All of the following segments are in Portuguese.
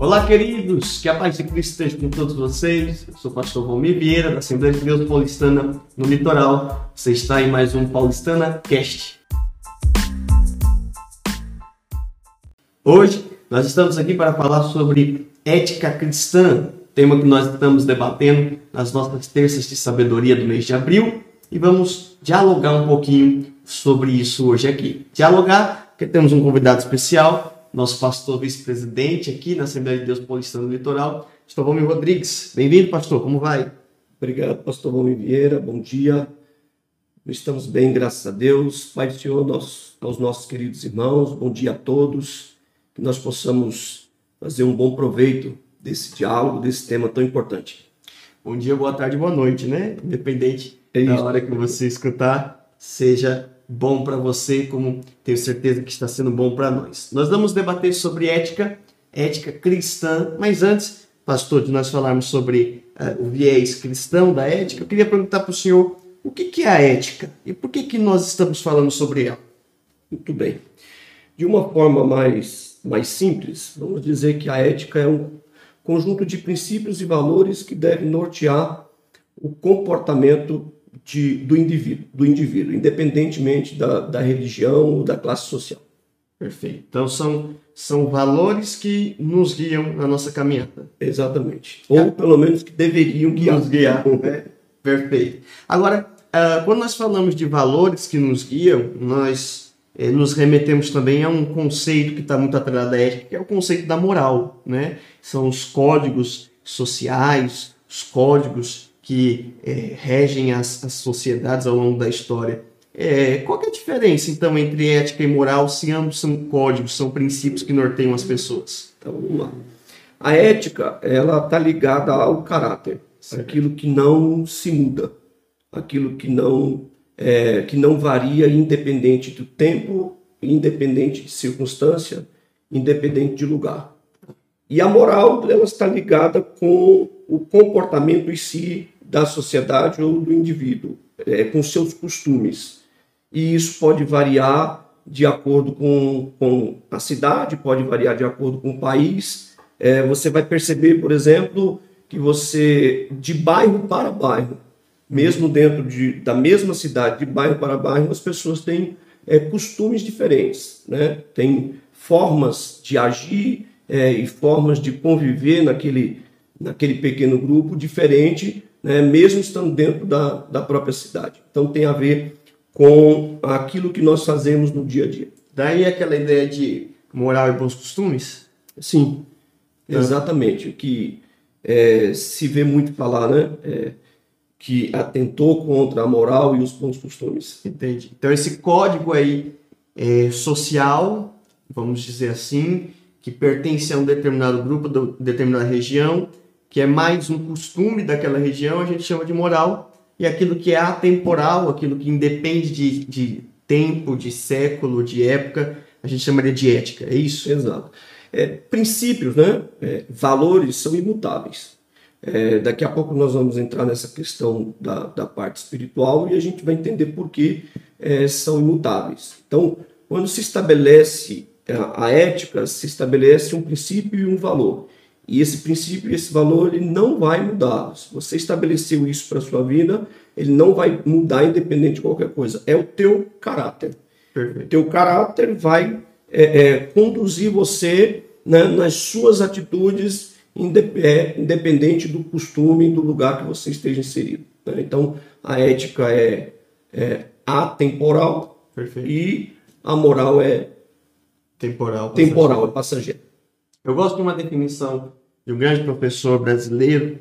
Olá, queridos, que a paz de Cristo esteja com todos vocês. Eu sou o pastor Valmir Vieira, da Assembleia de Deus Paulistana no Litoral. Você está em mais um Paulistana Cast. Hoje nós estamos aqui para falar sobre ética cristã, tema que nós estamos debatendo nas nossas terças de sabedoria do mês de abril e vamos dialogar um pouquinho sobre isso hoje aqui. Dialogar, porque temos um convidado especial, nosso pastor vice-presidente aqui na Assembleia de Deus Paulistano Litoral, pastor Valmir Rodrigues. Bem-vindo, pastor, como vai? Obrigado, pastor Valmir Vieira, bom dia. Estamos bem, graças a Deus. Pai do Senhor, nós, aos nossos queridos irmãos, bom dia a todos. Que nós possamos fazer um bom proveito desse diálogo, desse tema tão importante. Bom dia, boa tarde, boa noite, né? Independente é da hora que você escutar, seja bom para você, como tenho certeza que está sendo bom para nós. Nós vamos debater sobre ética, ética cristã, mas antes, pastor, de nós falarmos sobre uh, o viés cristão da ética, eu queria perguntar para o senhor o que, que, é a ética e por que, que nós estamos falando sobre ela? Muito bem. De uma forma mais, mais simples, vamos dizer que a ética é um conjunto de princípios e valores que devem nortear o comportamento de, do, indivíduo, do indivíduo, independentemente da, da religião ou da classe social. Perfeito. Então são, são valores que nos guiam na nossa caminhada. Exatamente. Ou é. pelo menos que deveriam guiar. Nos guiar. Né? Perfeito. Agora, uh, quando nós falamos de valores que nos guiam, nós eh, nos remetemos também a um conceito que está muito atrelado à ética, que é o conceito da moral. Né? São os códigos sociais, os códigos que é, regem as, as, sociedades ao longo da história. É, qual é a diferença, então, entre ética e moral, se ambos são códigos, são princípios que norteiam as pessoas? Então, vamos lá. A ética, ela está ligada ao caráter, certo. aquilo que não se muda, aquilo que não, é, que não varia independente do tempo, independente de circunstância, independente de lugar. E a moral, ela está ligada com o comportamento em si da sociedade ou do indivíduo, é, com seus costumes. E isso pode variar de acordo com, com a cidade, pode variar de acordo com o país. É, você vai perceber, por exemplo, que você, de bairro para bairro, mesmo dentro de, da mesma cidade, de bairro para bairro, as pessoas têm é, costumes diferentes, né? tem formas de agir é, e formas de conviver naquele, naquele pequeno grupo diferente né, mesmo estando dentro da, da própria cidade. Então tem a ver com aquilo que nós fazemos no dia a dia. Daí aquela ideia de moral e bons costumes? Sim, é. exatamente. O que é, se vê muito falar, né? É, que atentou contra a moral e os bons costumes. Entendi. Então esse código aí é, social, vamos dizer assim, que pertence a um determinado grupo, de determinada região, que é mais um costume daquela região, a gente chama de moral, e aquilo que é atemporal, aquilo que independe de, de tempo, de século, de época, a gente chamaria de ética, é isso? Exato. É, princípios, né? É, valores são imutáveis. É, daqui a pouco nós vamos entrar nessa questão da, da parte espiritual e a gente vai entender por que é, são imutáveis. Então, quando se estabelece a, a ética, se estabelece um princípio e um valor. E esse princípio, esse valor, ele não vai mudar. Se você estabeleceu isso para sua vida, ele não vai mudar independente de qualquer coisa. É o teu caráter. Perfeito. O teu caráter vai é, é, conduzir você né, nas suas atitudes, é, independente do costume e do lugar que você esteja inserido. Né? Então, a ética é, é atemporal Perfeito. e a moral é temporal, temporal é passageira. Eu gosto de uma definição de um grande professor brasileiro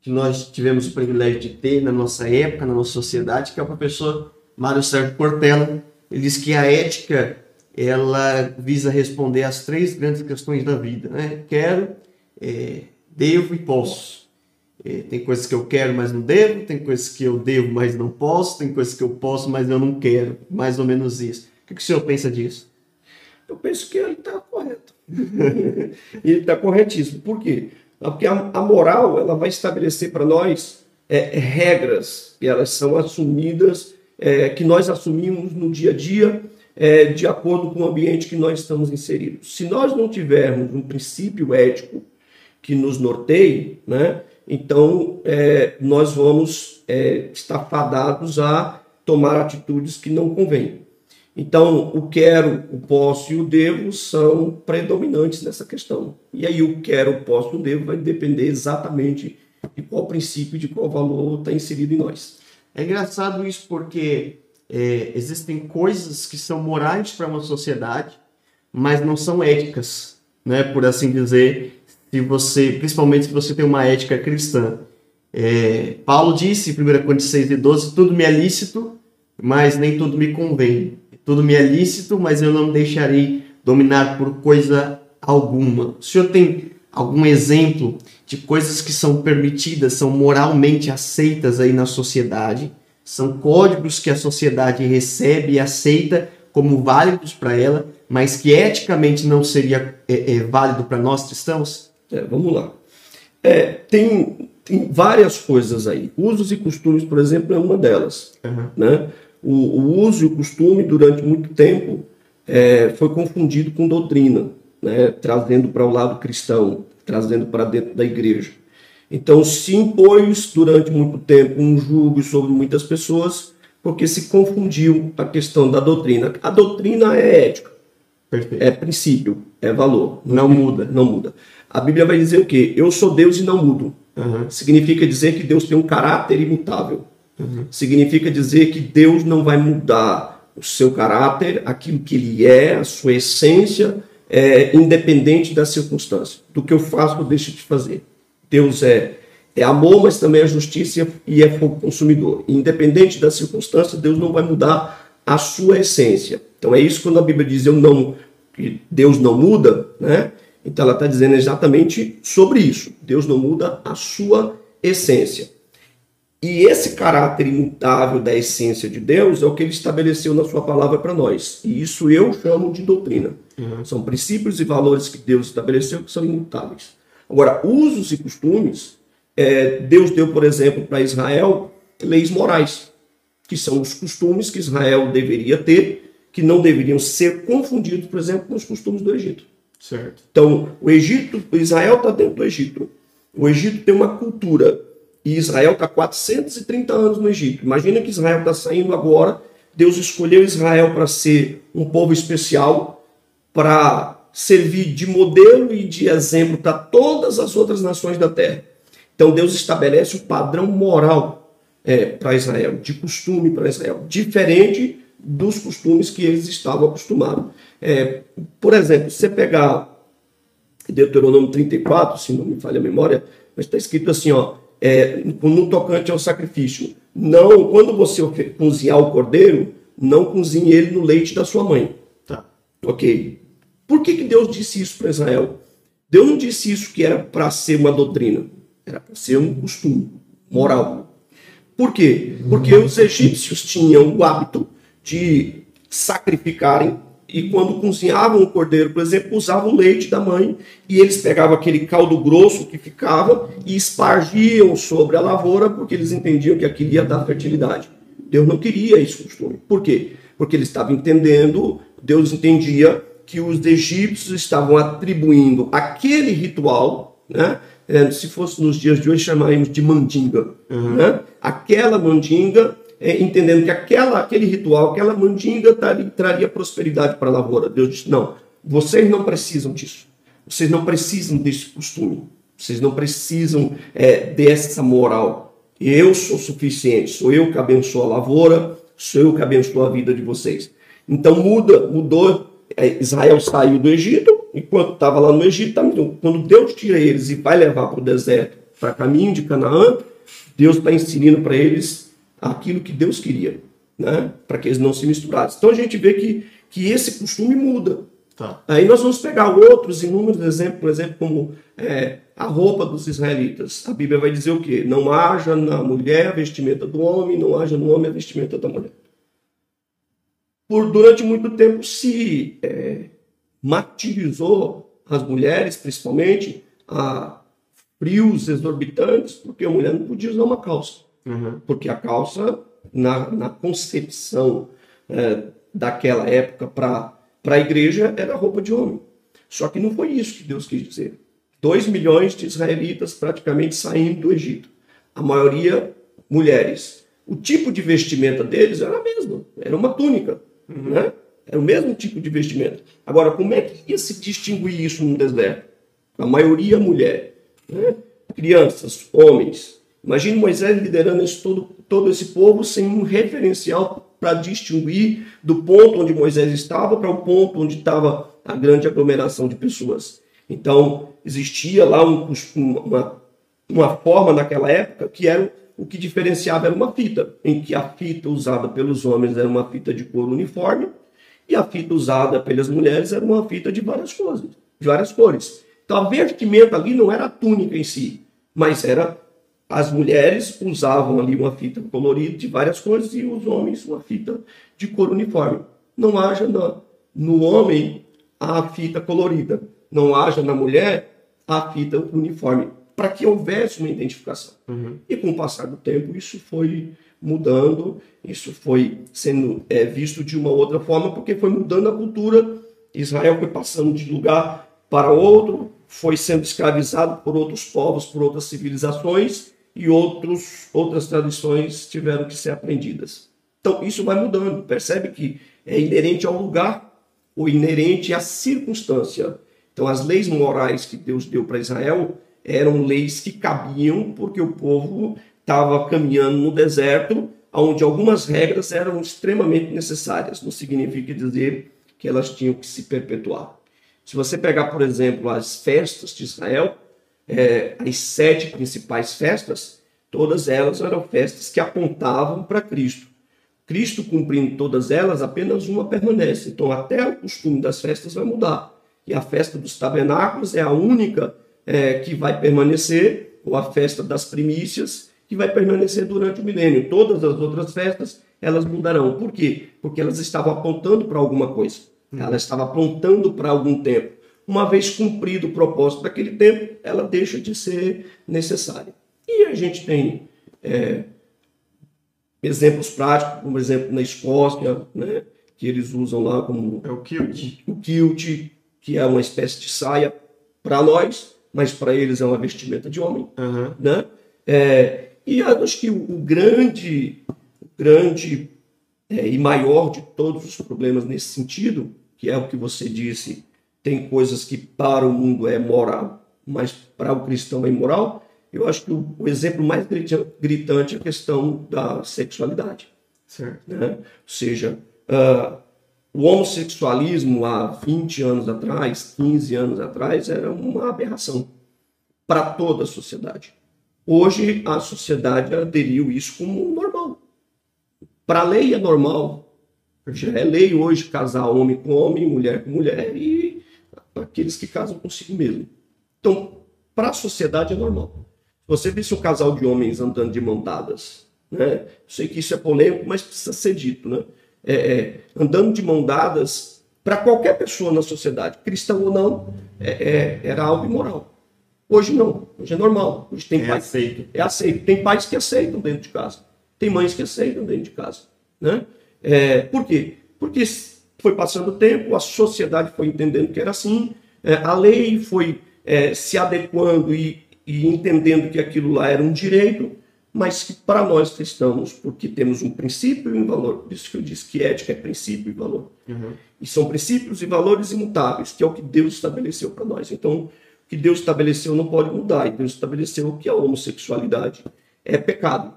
que nós tivemos o privilégio de ter na nossa época, na nossa sociedade, que é o professor Mário Sérgio Portela. Ele diz que a ética ela visa responder às três grandes questões da vida, né? Quero, é, devo e posso. É, tem coisas que eu quero, mas não devo, tem coisas que eu devo, mas não posso, tem coisas que eu posso, mas eu não quero. Mais ou menos isso. O que, que o senhor pensa disso? Eu penso que ele está correto. ele está corretíssimo. Por quê? Porque a, a, moral ela vai estabelecer para nós é, é, regras e elas são assumidas, é, que nós assumimos no dia a dia, é, de acordo com o ambiente que nós estamos inseridos. Se nós não tivermos um princípio ético, que nos norteie, né? então é, nós vamos é, estar fadados a tomar atitudes que não convêm. Então, o quero, o posso e o devo são predominantes nessa questão. E aí, o quero, o posso e o devo vai depender exatamente de qual princípio, de qual valor está inserido em nós. É engraçado isso porque é, existem coisas que são morais para uma sociedade, mas não são éticas, né? Por assim dizer, se você, principalmente se você tem uma ética cristã. É, Paulo disse em 1 Coríntios 6 e 12, tudo me é lícito, mas nem tudo me convém. Tudo me é lícito, mas eu não me deixarei dominar por coisa alguma. O senhor tem algum exemplo de coisas que são permitidas, são moralmente aceitas aí na sociedade? São códigos que a sociedade recebe e aceita como válidos para ela, mas que eticamente não seria é, é, válido para nós cristãos? É, vamos lá. É, tem, tem várias coisas aí. Usos e costumes, por exemplo, é uma delas. Uhum. Né? O, o, uso e o costume, durante muito tempo, é, foi confundido com doutrina, né? trazendo para o lado cristão, trazendo para dentro da igreja. Então, se impôs durante muito tempo um julgo sobre muitas pessoas, porque se confundiu a questão da doutrina. A doutrina é ética, Perfeito. é princípio, é valor, não muda, não muda. A Bíblia vai dizer o quê? Eu sou Deus e não mudo. Uhum. Significa dizer que Deus tem um caráter imutável. Uhum. Significa dizer que Deus não vai mudar o seu caráter, aquilo que ele é, a sua essência, é, independente da circunstância. Do que eu faço ou deixo de fazer. Deus é, é amor, mas também é justiça e é fogo consumidor. Independente da circunstância, Deus não vai mudar a sua essência. Então é isso quando a Bíblia diz eu não, que Deus não muda, né? Então ela está dizendo exatamente sobre isso. Deus não muda a sua essência. E esse caráter imutável da essência de Deus é o que ele estabeleceu na sua palavra para nós. E isso eu chamo de doutrina. Uhum. São princípios e valores que Deus estabeleceu que são imutáveis. Agora, usos e costumes, é, Deus deu, por exemplo, para Israel leis morais, que são os costumes que Israel deveria ter, que não deveriam ser confundidos, por exemplo, com os costumes do Egito. Certo. Então, o Egito, Israel está dentro do Egito. O Egito tem uma cultura e Israel está 430 anos no Egito. Imagina que Israel está saindo agora. Deus escolheu Israel para ser um povo especial, para servir de modelo e de exemplo para todas as outras nações da terra. Então Deus estabelece um padrão moral é, para Israel, de costume para Israel, diferente dos costumes que eles estavam acostumados. É, por exemplo, se você pegar Deuteronômio 34, se não me falha a memória, mas está escrito assim, ó, é, no tocante ao sacrifício, não, quando você cozinhar o cordeiro, não cozinhe ele no leite da sua mãe. Tá. Ok. Por que, que Deus disse isso para Israel? Deus não disse isso que era para ser uma doutrina, era para ser um costume moral. Por quê? Porque os egípcios tinham o hábito de sacrificarem e quando cozinhavam o cordeiro, por exemplo, usavam o leite da mãe e eles pegavam aquele caldo grosso que ficava e espargiam sobre a lavoura porque eles entendiam que aquilo ia dar fertilidade. Deus não queria esse costume. Por quê? Porque ele estava entendendo, Deus entendia que os egípcios estavam atribuindo aquele ritual, né? É, se fosse nos dias de hoje, chamaríamos de mandinga. Uhum. Né? Aquela mandinga é, entendendo que aquela, aquele ritual, aquela mandinga traria, prosperidade para a lavoura. Deus disse: não, vocês não precisam disso. Vocês não precisam desse costume. Vocês não precisam é, dessa moral. Eu sou suficiente. Sou eu que abençoo a lavoura. Sou eu que abençoo a vida de vocês. Então muda, mudou. É, Israel saiu do Egito. Enquanto estava lá no Egito, tá, quando Deus tira eles e vai levar para o deserto, para caminho de Canaã, Deus está ensinando para eles aquilo que Deus queria, né? para que eles não se misturassem. Então a gente vê que, que esse costume muda. Tá. Aí nós vamos pegar outros inúmeros exemplos, por exemplo, como é, a roupa dos israelitas. A Bíblia vai dizer o quê? Não haja na mulher a vestimenta do homem, não haja no homem a vestimenta da mulher. Por durante muito tempo se é, martirizou as mulheres, principalmente, a frios exorbitantes, porque a mulher não podia usar uma calça. Uhum. Porque a calça, na, na concepção é, daquela época para a igreja, era roupa de homem. Só que não foi isso que Deus quis dizer. 2 milhões de israelitas praticamente saindo do Egito. A maioria mulheres. O tipo de vestimenta deles era a mesma, era uma túnica. Uhum. Né? Era o mesmo tipo de vestimenta. Agora, como é que ia se distinguir isso no deserto? A maioria mulher. Né? Crianças, homens. Imagine Moisés liderando esse, todo, todo esse povo sem um referencial para distinguir do ponto onde Moisés estava para o ponto onde estava a grande aglomeração de pessoas. Então, existia lá um, uma, uma forma naquela época que era o que diferenciava era uma fita, em que a fita usada pelos homens era uma fita de cor uniforme e a fita usada pelas mulheres era uma fita de várias cores. De várias cores. Então a vestimenta ali não era a túnica em si, mas era as mulheres usavam ali uma fita colorida de várias cores e os homens uma fita de cor uniforme. Não haja no, no homem a fita colorida, não haja na mulher a fita uniforme, para que houvesse uma identificação. Uhum. E com o passar do tempo isso foi mudando, isso foi sendo é, visto de uma outra forma, porque foi mudando a cultura. Israel foi passando de lugar para outro, foi sendo escravizado por outros povos, por outras civilizações, e outros, outras tradições tiveram que ser aprendidas. Então, isso vai mudando. Percebe que é inerente ao lugar ou inerente à circunstância. Então, as leis morais que Deus deu para Israel eram leis que cabiam porque o povo estava caminhando no deserto, onde algumas regras eram extremamente necessárias. Não significa dizer que elas tinham que se perpetuar. Se você pegar, por exemplo, as festas de Israel, é, as sete principais festas, todas elas eram festas que apontavam para Cristo. Cristo cumprindo todas elas, apenas uma permanece. Então, até o costume das festas vai mudar. E a festa dos tabernáculos é a única é, que vai permanecer, ou a festa das primícias, que vai permanecer durante o milênio. Todas as outras festas, elas mudarão. Por quê? Porque elas estavam apontando para alguma coisa. Elas estavam apontando para algum tempo uma vez cumprido o propósito daquele tempo, ela deixa de ser necessária. E a gente tem é, exemplos práticos, como exemplo na Escócia, né, que eles usam lá como é o kilt. o kilt, que é uma espécie de saia para nós, mas para eles é uma vestimenta de homem, uhum. né? É, e acho que o, grande, o grande é, e maior de todos os problemas nesse sentido, que é o que você disse tem coisas que para o mundo é moral, mas para o cristão é imoral. Eu acho que o, o exemplo mais gritante é a questão da sexualidade. Certo. Né? Ou seja, uh, o homossexualismo há 20 anos atrás, 15 anos atrás, era uma aberração para toda a sociedade. Hoje a sociedade aderiu isso como normal. Para a lei é normal. Já é lei hoje casar homem com homem, mulher com mulher e aqueles que casam consigo mesmo. Então, para a sociedade é normal. Você visse um casal de homens andando de mão dadas, né? sei que isso é polêmico, mas precisa ser dito, né? É, é, andando de mão dadas, para qualquer pessoa na sociedade, cristão ou não, é, é, era algo imoral. Hoje não, hoje é normal. Hoje tem é pais, aceito. É aceito. Tem pais que aceitam dentro de casa. Tem mães que aceitam dentro de casa. Né? É, por quê? Porque foi passando o tempo, a sociedade foi entendendo que era assim, é, a lei foi é, se adequando e, e entendendo que aquilo lá era um direito, mas que para nós cristãos, porque temos um princípio e um valor, por isso que eu disse que ética é princípio e valor. Uhum. E são princípios e valores imutáveis, que é o que Deus estabeleceu para nós. Então, o que Deus estabeleceu não pode mudar, e Deus estabeleceu que a homossexualidade é pecado.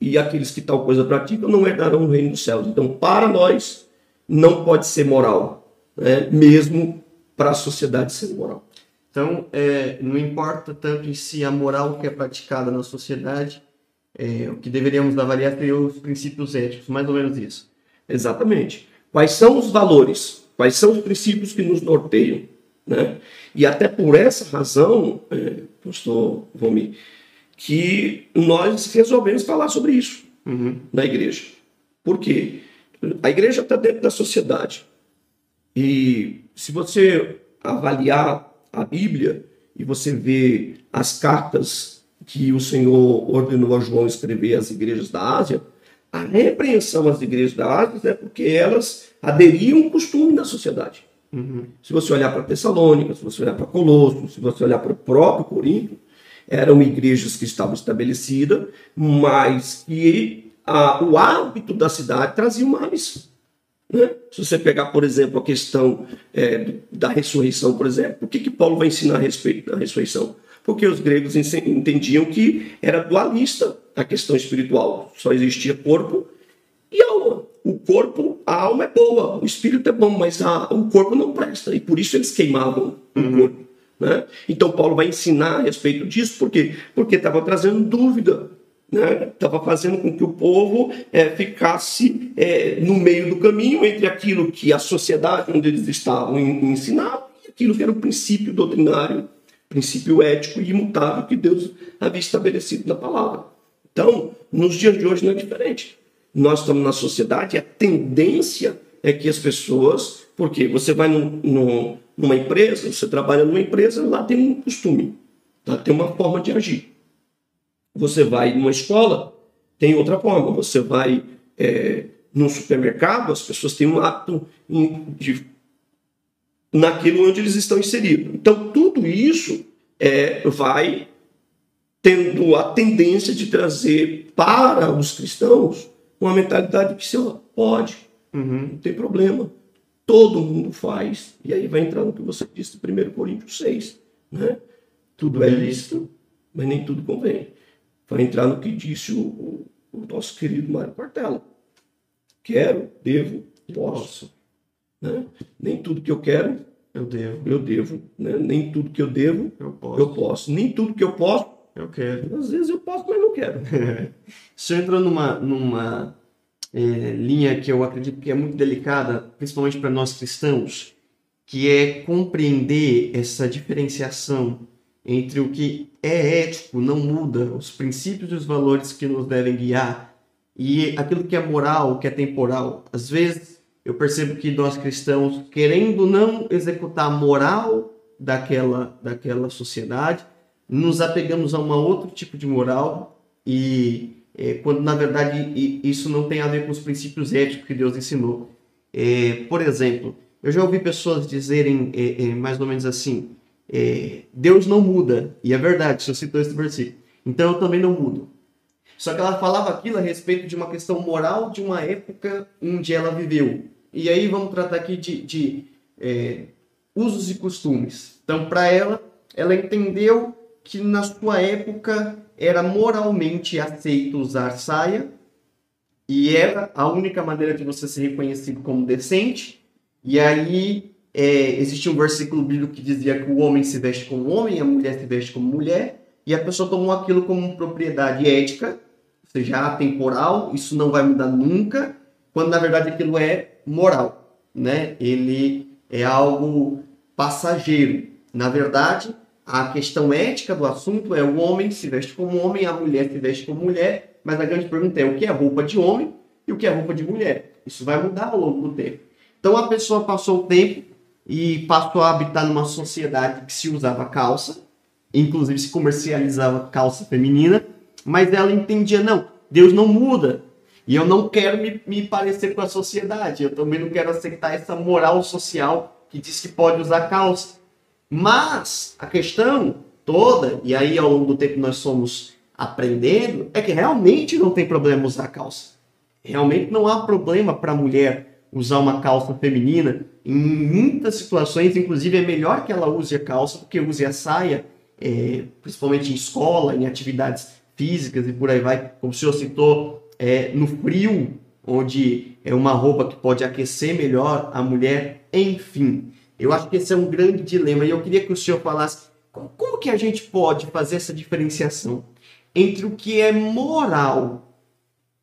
E aqueles que tal coisa praticam não herdarão o reino dos céus. Então, para nós, não pode ser moral, né? mesmo para a sociedade ser moral. Então, é, não importa tanto em si a moral que é praticada na sociedade, é, o que deveríamos avaliar seria os princípios éticos, mais ou menos isso. Exatamente. Quais são os valores? Quais são os princípios que nos norteiam? Né? E até por essa razão, é, pastor Vomi, que nós resolvemos falar sobre isso uhum. na igreja. Por quê? A igreja está dentro da sociedade. E se você avaliar a Bíblia e você vê as cartas que o Senhor ordenou a João escrever às igrejas da Ásia, a repreensão às igrejas da Ásia é porque elas aderiam ao costume da sociedade. Uhum. Se você olhar para Tessalônica, se você olhar para Colosso, se você olhar para o próprio Corinto, eram igrejas que estavam estabelecidas, mas que a, o hábito da cidade trazia males. Né? Se você pegar, por exemplo, a questão é, da ressurreição, por exemplo, o que, que Paulo vai ensinar a respeito da ressurreição? Porque os gregos entendiam que era dualista a questão espiritual, só existia corpo e alma. O corpo, a alma é boa, o espírito é bom, mas a, o corpo não presta, e por isso eles queimavam uhum. o corpo. Né? Então Paulo vai ensinar a respeito disso, por quê? Porque estava trazendo dúvida, estava né? fazendo com que o povo é, ficasse é, no meio do caminho entre aquilo que a sociedade onde eles estavam ensinava e aquilo que era o princípio doutrinário, princípio ético e imutável que Deus havia estabelecido na palavra. Então, nos dias de hoje não é diferente. Nós estamos na sociedade, a tendência é que as pessoas, porque você vai num, num, numa empresa, você trabalha numa empresa, lá tem um costume, lá tem uma forma de agir. Você vai numa escola, tem outra forma. Você vai é, num supermercado, as pessoas têm um hábito de, naquilo onde eles estão inseridos. Então, tudo isso é, vai tendo a tendência de trazer para os cristãos uma mentalidade que, se pode, uhum. não tem problema. Todo mundo faz. E aí vai entrar no que você disse em 1 Coríntios 6. Né? Tudo é lícito, mas nem tudo convém. Vai entrar no que disse o, o nosso querido Mário Cortella. Quero, devo, posso. Né? Nem tudo que eu quero, eu devo. Eu devo. Né? Nem tudo que eu devo, eu posso. eu posso. Nem tudo que eu posso, eu quero. Às vezes eu posso, mas não quero. Você entrou numa, numa é, linha que eu acredito que é muito delicada, principalmente para nós cristãos, que é compreender essa diferenciação entre o que é ético, não muda, os princípios e os valores que nos devem guiar, e aquilo que é moral, que é temporal. Às vezes eu percebo que nós cristãos, querendo não executar a moral daquela, daquela sociedade, nos apegamos a um outro tipo de moral e é, quando na verdade isso não tem a ver com os princípios éticos que Deus ensinou. É, por exemplo, eu já ouvi pessoas dizerem é, é mais ou menos assim: é, Deus não muda, e é verdade, você citou esse versículo, então eu também não mudo. Só que ela falava aquilo a respeito de uma questão moral de uma época onde ela viveu. E aí vamos tratar aqui de, de é, usos e costumes. Então, para ela, ela entendeu que na sua época era moralmente aceito usar saia e era a única maneira de você ser reconhecido como decente. E aí é, existia um versículo bíblico que dizia que o homem se veste como homem, a mulher se veste como mulher, e a pessoa tomou aquilo como propriedade ética, ou seja, atemporal, isso não vai mudar nunca, quando na verdade aquilo é moral, né? Ele é algo passageiro. Na verdade, a questão ética do assunto é o homem se veste como homem, a mulher se veste como mulher, mas a grande pergunta é o que é roupa de homem e o que é roupa de mulher. Isso vai mudar ao longo do tempo. Então a pessoa passou o tempo e passou a habitar numa sociedade que se usava calça, inclusive se comercializava calça feminina, mas ela entendia, não, Deus não muda. E eu não quero me, me parecer com a sociedade, eu também não quero aceitar essa moral social que diz que pode usar calça. Mas a questão toda, e aí ao longo do tempo nós somos aprendendo, é que realmente não tem problema usar calça. Realmente não há problema para a mulher usar uma calça feminina. Em muitas situações, inclusive, é melhor que ela use a calça do que use a saia, é, principalmente em escola, em atividades físicas e por aí vai. Como o senhor citou, é, no frio, onde é uma roupa que pode aquecer melhor a mulher, enfim. Eu acho que esse é um grande dilema e eu queria que o senhor falasse como, que a gente pode fazer essa diferenciação entre o que é moral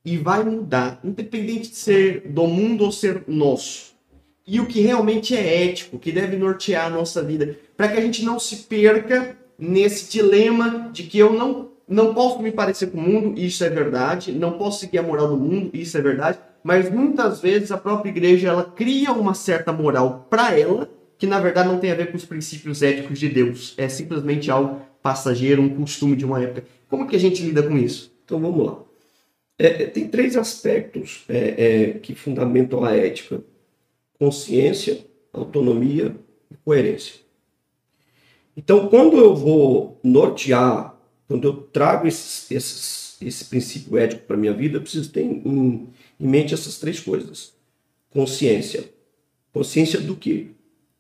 e vai mudar, independente de ser do mundo ou ser nosso, e o que realmente é ético, que deve nortear a nossa vida, para que a gente não se perca nesse dilema de que eu não não posso me parecer com o mundo, isso é verdade, não posso seguir a moral do mundo, isso é verdade, mas muitas vezes a própria igreja ela cria uma certa moral para ela que na verdade não tem a ver com os princípios éticos de Deus. É simplesmente algo passageiro, um costume de uma época. Como que a gente lida com isso? Então vamos lá. É, é tem três aspectos é, é, que fundamentam a ética: consciência, autonomia e coerência. Então, quando eu vou nortear, quando eu trago esses, esses, esse princípio ético para a minha vida, eu preciso ter em, em mente essas três coisas. Consciência. Consciência do quê?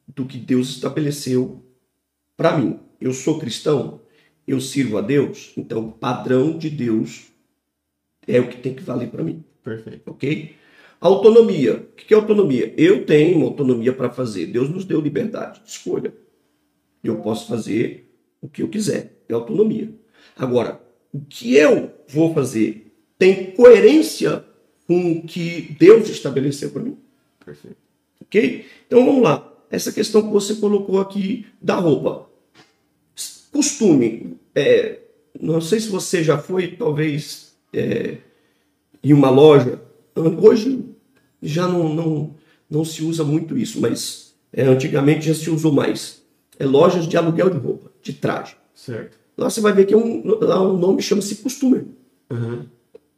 Do que Deus estabeleceu para mim. Eu sou cristão, eu sirvo a Deus, então o padrão de Deus é o que tem que valer para mim. Perfeito. Ok? Autonomia. O que é autonomia? Eu tenho autonomia para fazer. Deus nos deu liberdade de escolha. Eu posso fazer o que eu quiser. É autonomia. Agora, o que eu vou fazer tem coerência com o que Deus estabeleceu para mim. Perfeito. Ok? Então vamos lá. Essa questão que você colocou aqui da roupa. Costume. É, não sei se você já foi, talvez, é, em uma loja. Hoje já não, não, não se usa muito isso, mas é, antigamente já se usou mais. É lojas de aluguel de roupa, de traje. Certo. Lá você vai ver que é um, lá o nome chama-se costume. Uhum.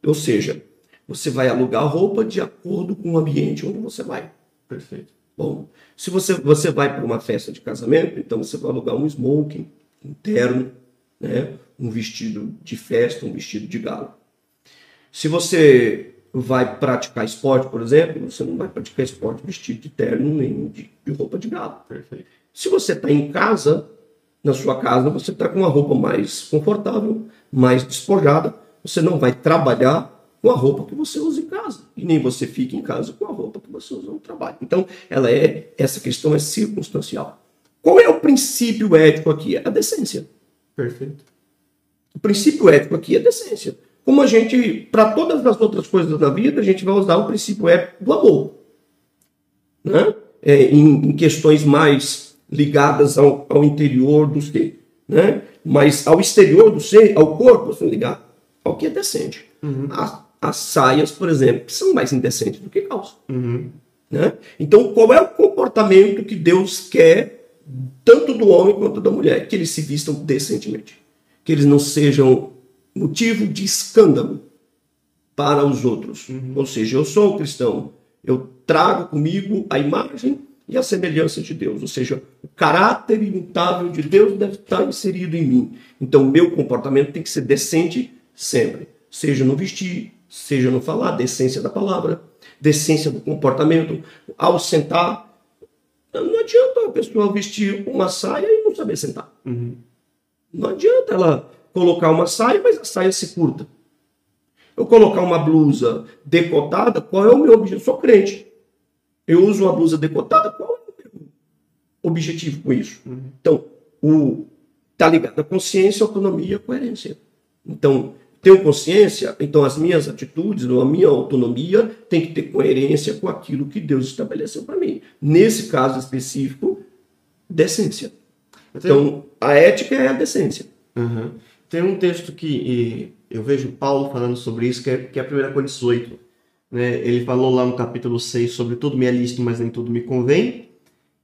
Ou seja, você vai alugar roupa de acordo com o ambiente onde você vai. Perfeito. Bom, se você, você vai para uma festa de casamento, então você vai alugar um smoking, um terno, né? um vestido de festa, um vestido de gala. Se você vai praticar esporte, por exemplo, você não vai praticar esporte vestido de terno nem de, de roupa de gala. Perfeito. Se você está em casa, na sua casa, você está com uma roupa mais confortável, mais despojada, você não vai trabalhar com a roupa que você usa em casa. E nem você fica em casa com a roupa que você usa no trabalho. Então, ela é, essa questão é circunstancial. Qual é o princípio ético aqui? É a decência. Perfeito. O princípio ético aqui é a decência. Como a gente, para todas as outras coisas da vida, a gente vai usar o princípio ético do amor. Né? É, em, em, questões mais ligadas ao, ao interior do ser. Né? Mas ao exterior do ser, ao corpo, você ligar ao que é decente. Uhum. As, as, saias, por exemplo, são mais indecentes do que calça. Uhum. Né? Então, qual é o comportamento que Deus quer, tanto do homem quanto da mulher? Que eles se vistam decentemente. Que eles não sejam motivo de escândalo para os outros. Uhum. Ou seja, eu sou um cristão, eu trago comigo a imagem e a semelhança de Deus, ou seja, o caráter imutável de Deus deve estar inserido em mim. Então, o meu comportamento tem que ser decente sempre, seja no vestir, seja no falar, decência da palavra, decência do comportamento, ao sentar. Não adianta a pessoa vestir uma saia e não saber sentar. Uhum. Não adianta ela colocar uma saia, mas a saia se curta. Eu colocar uma blusa decotada, qual é o meu objetivo? Eu sou crente. Eu uso uma blusa decotada, qual é o meu objetivo com isso? Uhum. Então, o tá ligado à consciência, autonomia, coerência. Então, tenho consciência, então as minhas atitudes, a minha autonomia tem que ter coerência com aquilo que Deus estabeleceu para mim. Nesse caso específico, decência. Então, a ética é a decência. Uhum. Tem um texto que eu vejo Paulo falando sobre isso, que é, que é a 1 Coríntios 8. Né? Ele falou lá no capítulo 6 sobre tudo me é lícito, mas nem tudo me convém.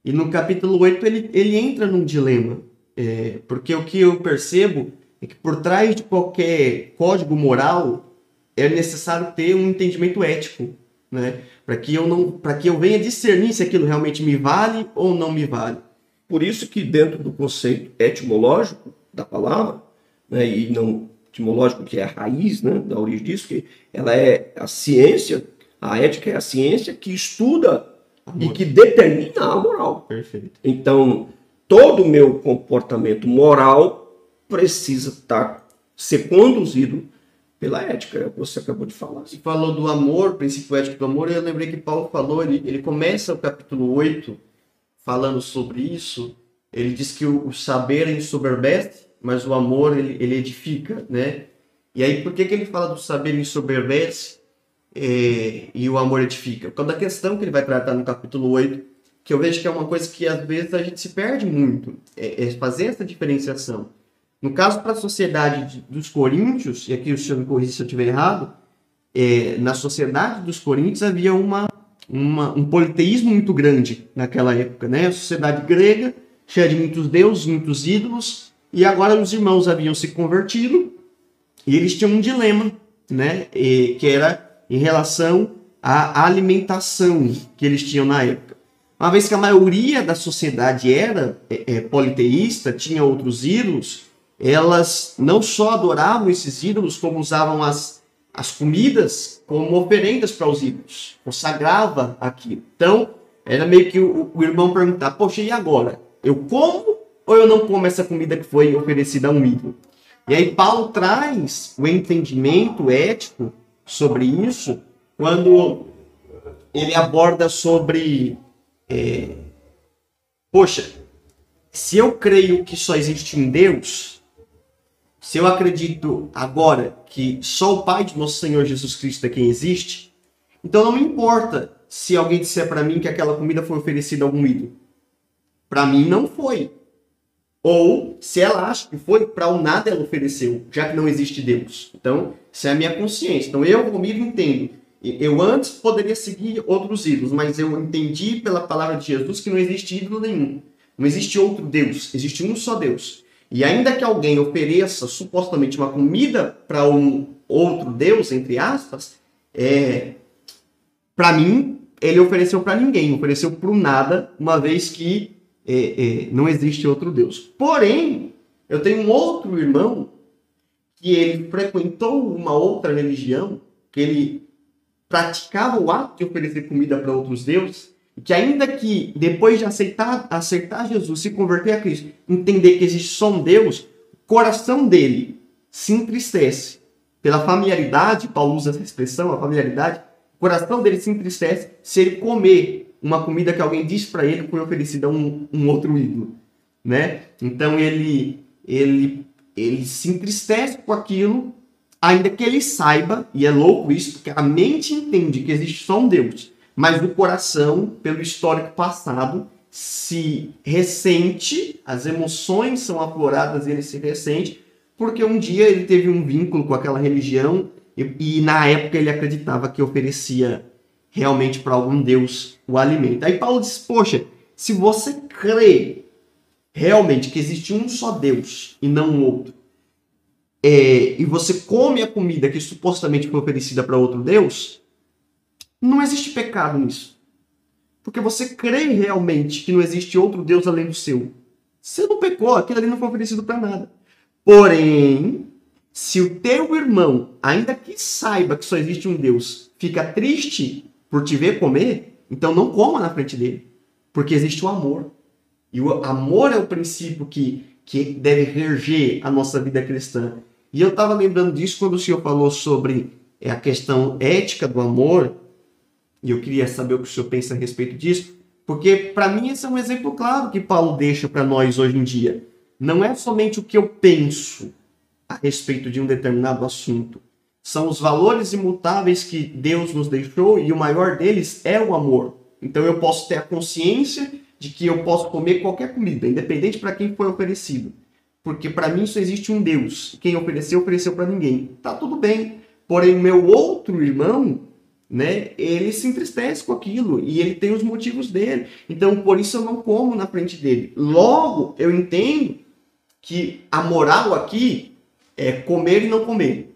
E no capítulo 8 ele, ele entra num dilema. É, porque o que eu percebo é que por trás de qualquer código moral é necessário ter um entendimento ético, né? Para que eu não, para que eu venha discernir se aquilo realmente me vale ou não me vale. Por isso que dentro do conceito etimológico da palavra, né, e não etimológico que é a raiz né, da origem disso, que ela é a ciência, a ética é a ciência que estuda Amor. e que determina a moral. Perfeito. Então, todo o meu comportamento moral precisa estar, ser conduzido pela ética, é o que você acabou de falar. Você falou do amor, princípio ético do amor, eu lembrei que Paulo falou, ele, ele começa o capítulo 8 falando sobre isso, ele diz que o, o saber ensoberbece, mas o amor ele, ele edifica, né? E aí por que, que ele fala do saber ensoberbece é, e o amor edifica? Por causa da questão que ele vai tratar no capítulo 8, que eu vejo que é uma coisa que às vezes a gente se perde muito, é, é fazer essa diferenciação. No caso para a sociedade de, dos coríntios, e aqui o senhor me corrija se eu estiver errado, é, na sociedade dos coríntios havia uma, uma, um politeísmo muito grande naquela época, né? A sociedade grega, cheia de muitos deuses, muitos ídolos, e agora os irmãos haviam se convertido e eles tinham um dilema, né? E, que era em relação à alimentação que eles tinham na época. uma vez que a maioria da sociedade era é, é, politeísta, tinha outros ídolos, elas não só adoravam esses ídolos, como usavam as, as comidas como oferendas para os ídolos, consagrava aquilo. Então, era meio que o, o irmão perguntar: Poxa, e agora? Eu como ou eu não como essa comida que foi oferecida a um ídolo? E aí, Paulo traz o entendimento ético sobre isso quando ele aborda sobre é, poxa, se eu creio que só existe um Deus, se eu acredito agora que só o Pai de nosso Senhor Jesus Cristo é quem existe, então não me importa se alguém disser para mim que aquela comida foi oferecida a algum ídolo. Para mim não foi. Ou se ela acha que foi, para o nada ela ofereceu, já que não existe Deus. Então, essa é a minha consciência. Então eu comigo entendo eu antes poderia seguir outros ídolos, mas eu entendi pela palavra de Jesus que não existe ídolo nenhum. Não existe outro Deus, existe um só Deus. E ainda que alguém ofereça supostamente uma comida para um outro Deus, entre aspas, é, para mim, ele ofereceu para ninguém, ofereceu para nada, uma vez que é, é, não existe outro Deus. Porém, eu tenho um outro irmão que ele frequentou uma outra religião, que ele praticava o ato de oferecer comida para outros deuses, e que ainda que depois de aceitar, aceitar Jesus, se converter a Cristo, entender que existe só um Deus, o coração dele se entristece. Pela familiaridade, Paulo usa essa expressão, a familiaridade, o coração dele se entristece se ele comer uma comida que alguém diz para ele foi oferecida a um, um outro ídolo, né? Então ele ele ele se entristece com aquilo ainda que ele saiba, e é louco isso, porque a mente entende que existe só um Deus, mas o coração, pelo histórico passado, se ressente, as emoções são afloradas e ele se ressente, porque um dia ele teve um vínculo com aquela religião e, e na época ele acreditava que oferecia realmente para algum Deus o alimento. Aí Paulo diz: Poxa, se você crê realmente que existe um só Deus e não outro, é, e você come a comida que supostamente foi oferecida para outro Deus, não existe pecado nisso. Porque você crê realmente que não existe outro Deus além do seu. Você não pecou, aquilo ali não foi oferecido para nada. Porém, se o teu irmão, ainda que saiba que só existe um Deus, fica triste por te ver comer, então não coma na frente dele. Porque existe o amor. E o amor é o princípio que, que deve reger a nossa vida cristã. E eu estava lembrando disso quando o senhor falou sobre é, a questão ética do amor, e eu queria saber o que o senhor pensa a respeito disso, porque para mim esse é um exemplo claro que Paulo deixa para nós hoje em dia. Não é somente o que eu penso a respeito de um determinado assunto, são os valores imutáveis que Deus nos deixou e o maior deles é o amor. Então eu posso ter a consciência de que eu posso comer qualquer comida, independente para quem foi oferecido. Porque para mim só existe um Deus. Quem ofereceu, ofereceu para ninguém. Tá tudo bem. Porém, meu outro irmão, né, ele se entristece com aquilo e ele tem os motivos dele. Então, por isso eu não como na frente dele. Logo, eu entendo que a moral aqui é comer e não comer.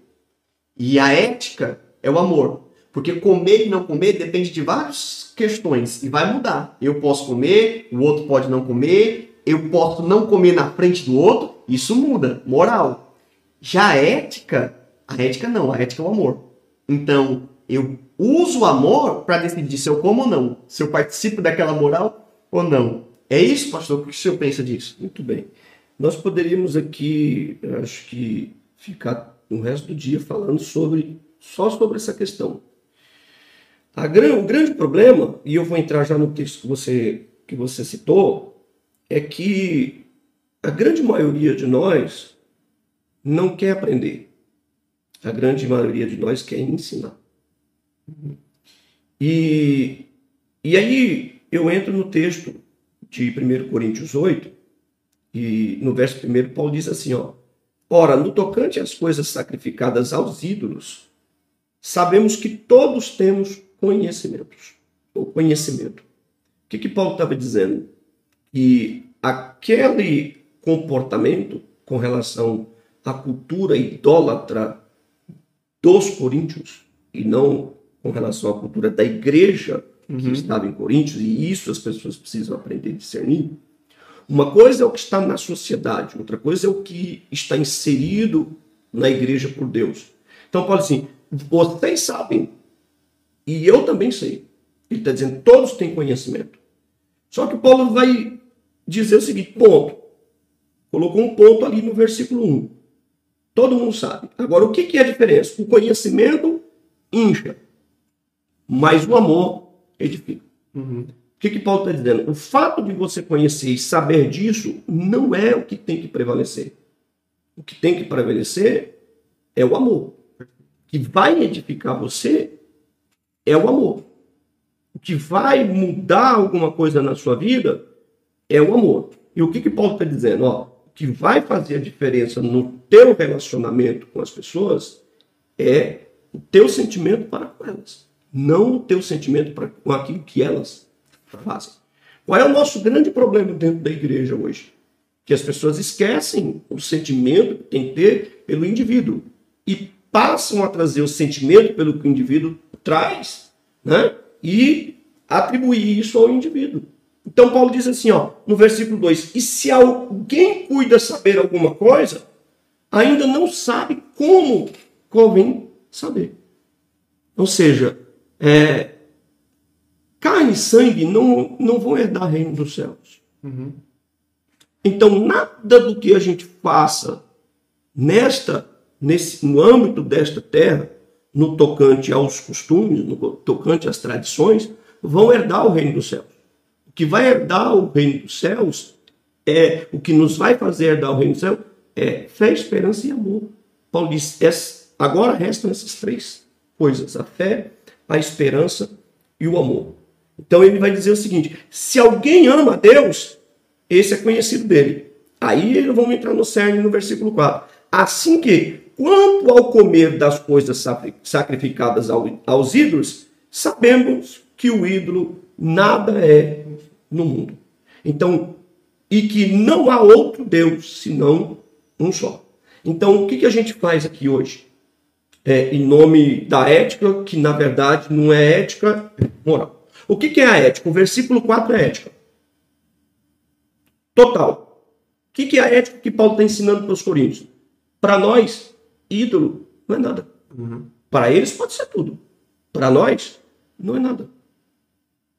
E a ética é o amor. Porque comer e não comer depende de várias questões e vai mudar. Eu posso comer, o outro pode não comer, eu posso não comer na frente do outro, isso muda, moral. Já a ética, a ética não, a ética é o amor. Então, eu uso o amor para decidir se eu como ou não, se eu participo daquela moral ou não. É isso, pastor? O que o senhor pensa disso? Muito bem. Nós poderíamos aqui, acho que, ficar o resto do dia falando sobre só sobre essa questão. A, o grande problema, e eu vou entrar já no texto que você, que você citou, é que a grande maioria de nós não quer aprender. A grande maioria de nós quer ensinar. E, e aí eu entro no texto de 1 Coríntios 8, e no verso 1 Paulo diz assim, ó, Ora, no tocante às coisas sacrificadas aos ídolos, sabemos que todos temos conhecimentos, ou conhecimento. O que, que Paulo estava dizendo? Que aquele comportamento com relação à cultura idólatra dos coríntios e não com relação à cultura da igreja uhum. que estava em Coríntios, e isso as pessoas precisam aprender a discernir. Uma coisa é o que está na sociedade, outra coisa é o que está inserido na igreja por Deus. Então, Paulo assim, vocês sabem, e eu também sei. Ele está dizendo, todos têm conhecimento. Só que Paulo vai dizer o seguinte, ponto. Colocou um ponto ali no versículo 1. Todo mundo sabe. Agora, o que, é a diferença? O conhecimento incha, mas o amor edifica. Uhum. O que, que Paulo está dizendo? O fato de você conhecer e saber disso não é o que tem que prevalecer. O que tem que prevalecer é o amor. O que vai edificar você é o amor. O que vai mudar alguma coisa na sua vida é o amor. E o que, que Paulo está dizendo? Ó, o que vai fazer a diferença no teu relacionamento com as pessoas é o teu sentimento para com elas, não o teu sentimento para com aquilo que elas fazem. Qual é o nosso grande problema dentro da igreja hoje? Que as pessoas esquecem o sentimento que tem que ter pelo indivíduo e passam a trazer o sentimento pelo que o indivíduo traz, né? E atribuir isso ao indivíduo. Então Paulo diz assim, ó, no versículo 2: "E se alguém cuida saber alguma coisa, ainda não sabe como convém saber". Ou seja, é, carne e sangue não, não vão herdar o reino dos céus. Uhum. Então, nada do que a gente faça nesta, nesse, no âmbito desta terra, no tocante aos costumes, no tocante às tradições, vão herdar o reino dos céus. O que vai herdar o reino dos céus é o que nos vai fazer herdar o reino dos céus é fé, esperança e amor. Paulo diz: agora restam essas três coisas: a fé, a esperança e o amor. Então ele vai dizer o seguinte: se alguém ama a Deus, esse é conhecido dele. Aí vamos entrar no cerne no versículo 4. Assim que, quanto ao comer das coisas sacrificadas aos ídolos, sabemos que o ídolo nada é no mundo. Então, e que não há outro Deus senão um só. Então, o que, a gente faz aqui hoje? É, em nome da ética, que na verdade não é ética moral. O que, que é a ética? O versículo 4 é ética. Total. O que, que é a ética que Paulo está ensinando para os coríntios? Para nós, ídolo não é nada. Uhum. Para eles pode ser tudo. Para nós, não é nada. O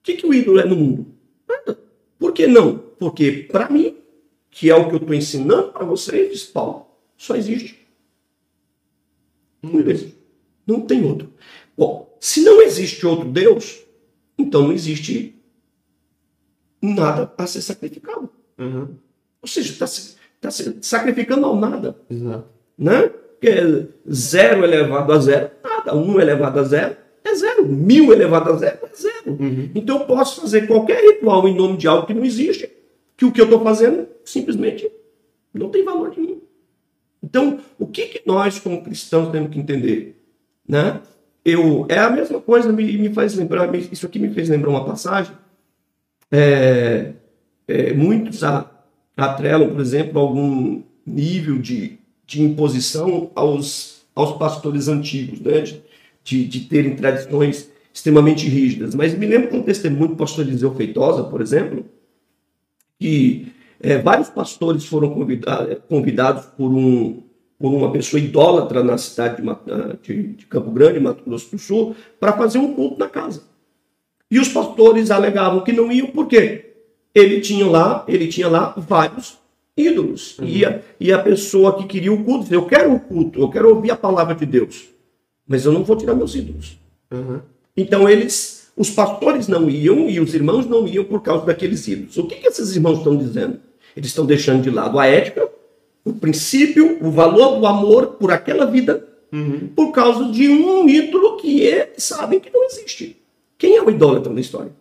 que, que o ídolo é no mundo? Nada. Por que não? Porque para mim, que é o que eu estou ensinando para vocês, diz Paulo, só existe um Deus. Não tem outro. Bom, se não existe outro Deus, então não existe nada a ser sacrificado. Uhum. Ou seja, está tá se sacrificando ao nada. Exato. Né? Porque zero elevado a zero, nada. Um elevado a zero, é zero. Mil elevado a zero é zero. Uhum. Então eu posso fazer qualquer ritual em nome de algo que não existe, que o que eu estou fazendo simplesmente não tem valor nenhum. Então, o que, que nós, como cristãos, temos que entender? Né? Eu, é a mesma coisa, me, me faz lembrar, isso aqui me fez lembrar uma passagem. É, é, muitos atrelam, por exemplo, algum nível de, de imposição aos, aos pastores antigos, né? de, de, de terem tradições extremamente rígidas. Mas me lembro de um testemunho do pastor Eliseu Feitosa, por exemplo, que é, vários pastores foram convidados, convidados por, um, por uma pessoa idólatra na cidade de, de, de Campo Grande, Mato Grosso do Sul, para fazer um culto na casa. E os pastores alegavam que não iam, por quê? Ele tinha lá, ele tinha lá vários ídolos. Uhum. E, a, e a pessoa que queria o culto, eu quero o culto, eu quero ouvir a palavra de Deus, mas eu não vou tirar meus ídolos. Uhum. Então eles, os pastores não iam e os irmãos não iam por causa daqueles ídolos. O que, que esses irmãos estão dizendo? Eles estão deixando de lado a ética, o princípio, o valor do amor por aquela vida, uhum. por causa de um ídolo que eles sabem que não existe. Quem é o idólatra da história?